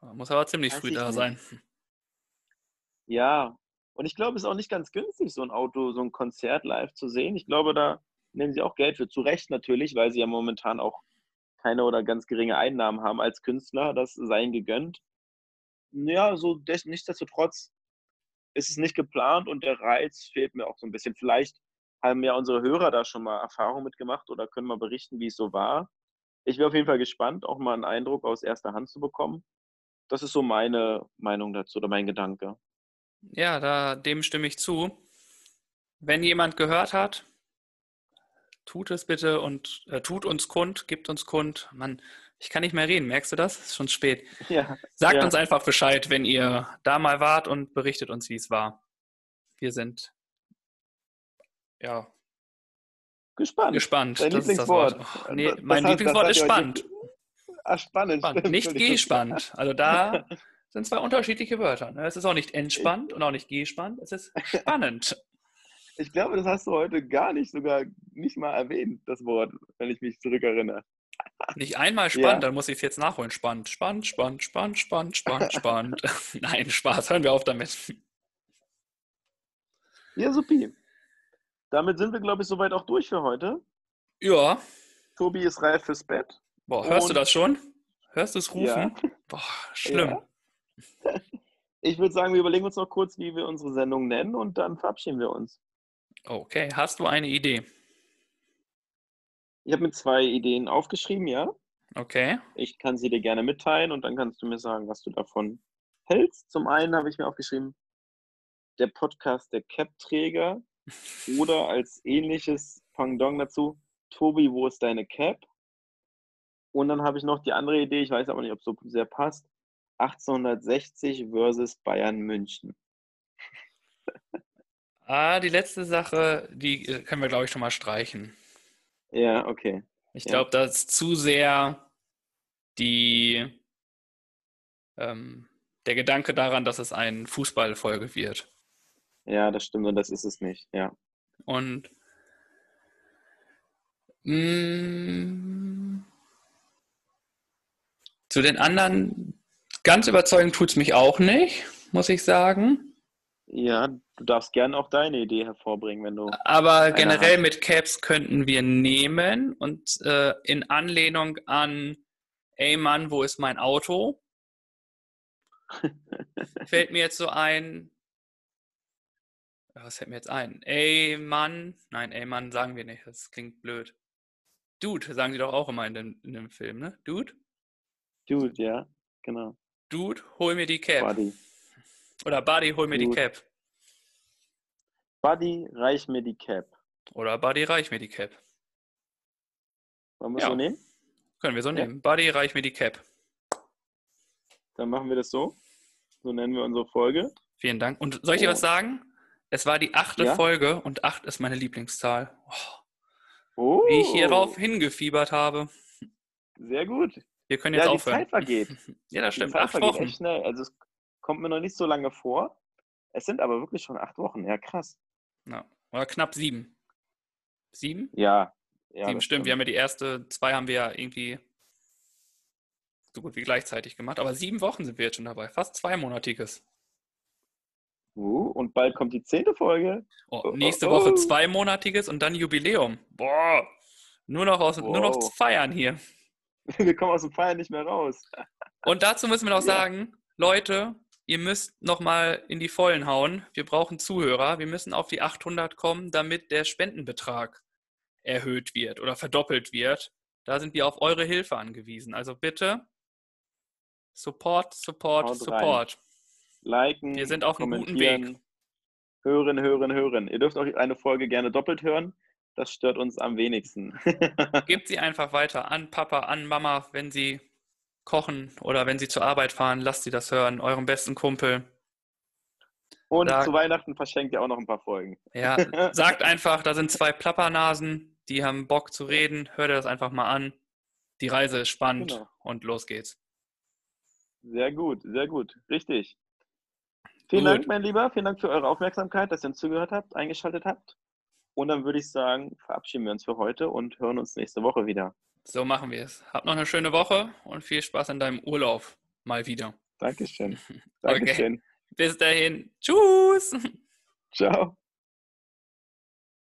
Muss aber ziemlich Weiß früh da nicht. sein. Ja, und ich glaube, es ist auch nicht ganz günstig, so ein Auto, so ein Konzert live zu sehen. Ich glaube, da nehmen sie auch Geld für. Zu Recht natürlich, weil sie ja momentan auch keine oder ganz geringe Einnahmen haben als Künstler. Das sei ihnen gegönnt. Ja, so des, nichtsdestotrotz ist es nicht geplant und der Reiz fehlt mir auch so ein bisschen. Vielleicht haben ja unsere Hörer da schon mal Erfahrung mitgemacht oder können mal berichten, wie es so war. Ich wäre auf jeden Fall gespannt, auch mal einen Eindruck aus erster Hand zu bekommen. Das ist so meine Meinung dazu oder mein Gedanke. Ja, da, dem stimme ich zu. Wenn jemand gehört hat, tut es bitte und äh, tut uns kund, gibt uns kund. Mann, ich kann nicht mehr reden, merkst du das? Es ist schon spät. Ja, Sagt ja. uns einfach Bescheid, wenn ihr da mal wart und berichtet uns, wie es war. Wir sind ja gespannt. Gespannt. Dein Lieblingswort. Oh, nee, mein heißt, Lieblingswort ist spannend. Ach, spannend. spannend. Nicht gespannt. Also da sind zwei unterschiedliche Wörter. Ne? Es ist auch nicht entspannt und auch nicht gespannt. Es ist spannend. Ich glaube, das hast du heute gar nicht sogar nicht mal erwähnt, das Wort, wenn ich mich zurückerinnere. Nicht einmal spannend, ja. dann muss ich es jetzt nachholen. Spannend, spannend, spannend, spannend, spannend, spannend, spannend. Nein, Spaß, hören wir auf damit. Ja, supi. Damit sind wir, glaube ich, soweit auch durch für heute. Ja. Tobi ist reif fürs Bett. Boah, hörst Und... du das schon? Hörst du es rufen? Ja. Boah, schlimm. Ja. Ich würde sagen, wir überlegen uns noch kurz, wie wir unsere Sendung nennen und dann verabschieden wir uns. Okay, hast du eine Idee? Ich habe mir zwei Ideen aufgeschrieben, ja. Okay. Ich kann sie dir gerne mitteilen und dann kannst du mir sagen, was du davon hältst. Zum einen habe ich mir aufgeschrieben, der Podcast der Cap-Träger oder als ähnliches Pendant dazu, Tobi, wo ist deine Cap? Und dann habe ich noch die andere Idee, ich weiß aber nicht, ob es so sehr passt, 1860 versus Bayern München. Ah, die letzte Sache, die äh, können wir, glaube ich, schon mal streichen. Ja, okay. Ich ja. glaube, das ist zu sehr die, ähm, der Gedanke daran, dass es eine Fußballfolge wird. Ja, das stimmt und das ist es nicht, ja. Und mh, mm, zu den anderen Ganz überzeugend tut es mich auch nicht, muss ich sagen. Ja, du darfst gerne auch deine Idee hervorbringen, wenn du. Aber generell hast. mit Caps könnten wir nehmen und äh, in Anlehnung an, ey Mann, wo ist mein Auto? fällt mir jetzt so ein. Was fällt mir jetzt ein? Ey Mann, nein, ey Mann sagen wir nicht, das klingt blöd. Dude, sagen sie doch auch immer in dem, in dem Film, ne? Dude? Dude, ja, genau. Dude, hol mir die Cap. Buddy. Oder Buddy, hol mir Dude. die Cap. Buddy, reich mir die Cap. Oder Buddy, reich mir die Cap. Wollen wir ja. so nehmen? Können wir so ja. nehmen. Buddy, reich mir die Cap. Dann machen wir das so. So nennen wir unsere Folge. Vielen Dank. Und soll ich dir oh. was sagen? Es war die achte ja? Folge und acht ist meine Lieblingszahl. Oh. Oh. Wie ich hierauf hingefiebert habe. Sehr gut. Wir können jetzt ja, aufhören. Die Zeit vergeht. ja, das stimmt. Die Zeit acht vergeht Wochen. echt schnell. Also es kommt mir noch nicht so lange vor. Es sind aber wirklich schon acht Wochen. Ja, krass. Ja. Oder knapp sieben. Sieben? Ja. ja sieben, stimmt. stimmt. Wir haben ja die erste, zwei haben wir ja irgendwie so gut wie gleichzeitig gemacht. Aber sieben Wochen sind wir jetzt schon dabei. Fast zweimonatiges. Uh, und bald kommt die zehnte Folge. Oh, oh nächste oh, oh. Woche zweimonatiges und dann Jubiläum. Boah. Nur noch, aus, wow. nur noch zu feiern hier. wir kommen aus dem Feiern nicht mehr raus. Und dazu müssen wir noch ja. sagen, Leute, ihr müsst nochmal in die Vollen hauen. Wir brauchen Zuhörer. Wir müssen auf die 800 kommen, damit der Spendenbetrag erhöht wird oder verdoppelt wird. Da sind wir auf eure Hilfe angewiesen. Also bitte Support, Support, Haut Support. Rein. Liken, wir sind auf einem guten Weg. Hören, hören, hören. Ihr dürft auch eine Folge gerne doppelt hören. Das stört uns am wenigsten. Gebt sie einfach weiter an Papa, an Mama, wenn sie kochen oder wenn sie zur Arbeit fahren. Lasst sie das hören, eurem besten Kumpel. Und Sag, zu Weihnachten verschenkt ihr auch noch ein paar Folgen. Ja, sagt einfach, da sind zwei Plappernasen, die haben Bock zu reden. Hört ihr das einfach mal an. Die Reise ist spannend genau. und los geht's. Sehr gut, sehr gut. Richtig. Vielen gut. Dank, mein Lieber. Vielen Dank für eure Aufmerksamkeit, dass ihr uns zugehört habt, eingeschaltet habt. Und dann würde ich sagen, verabschieden wir uns für heute und hören uns nächste Woche wieder. So machen wir es. Habt noch eine schöne Woche und viel Spaß in deinem Urlaub mal wieder. Dankeschön. Dankeschön. Okay. Bis dahin. Tschüss. Ciao.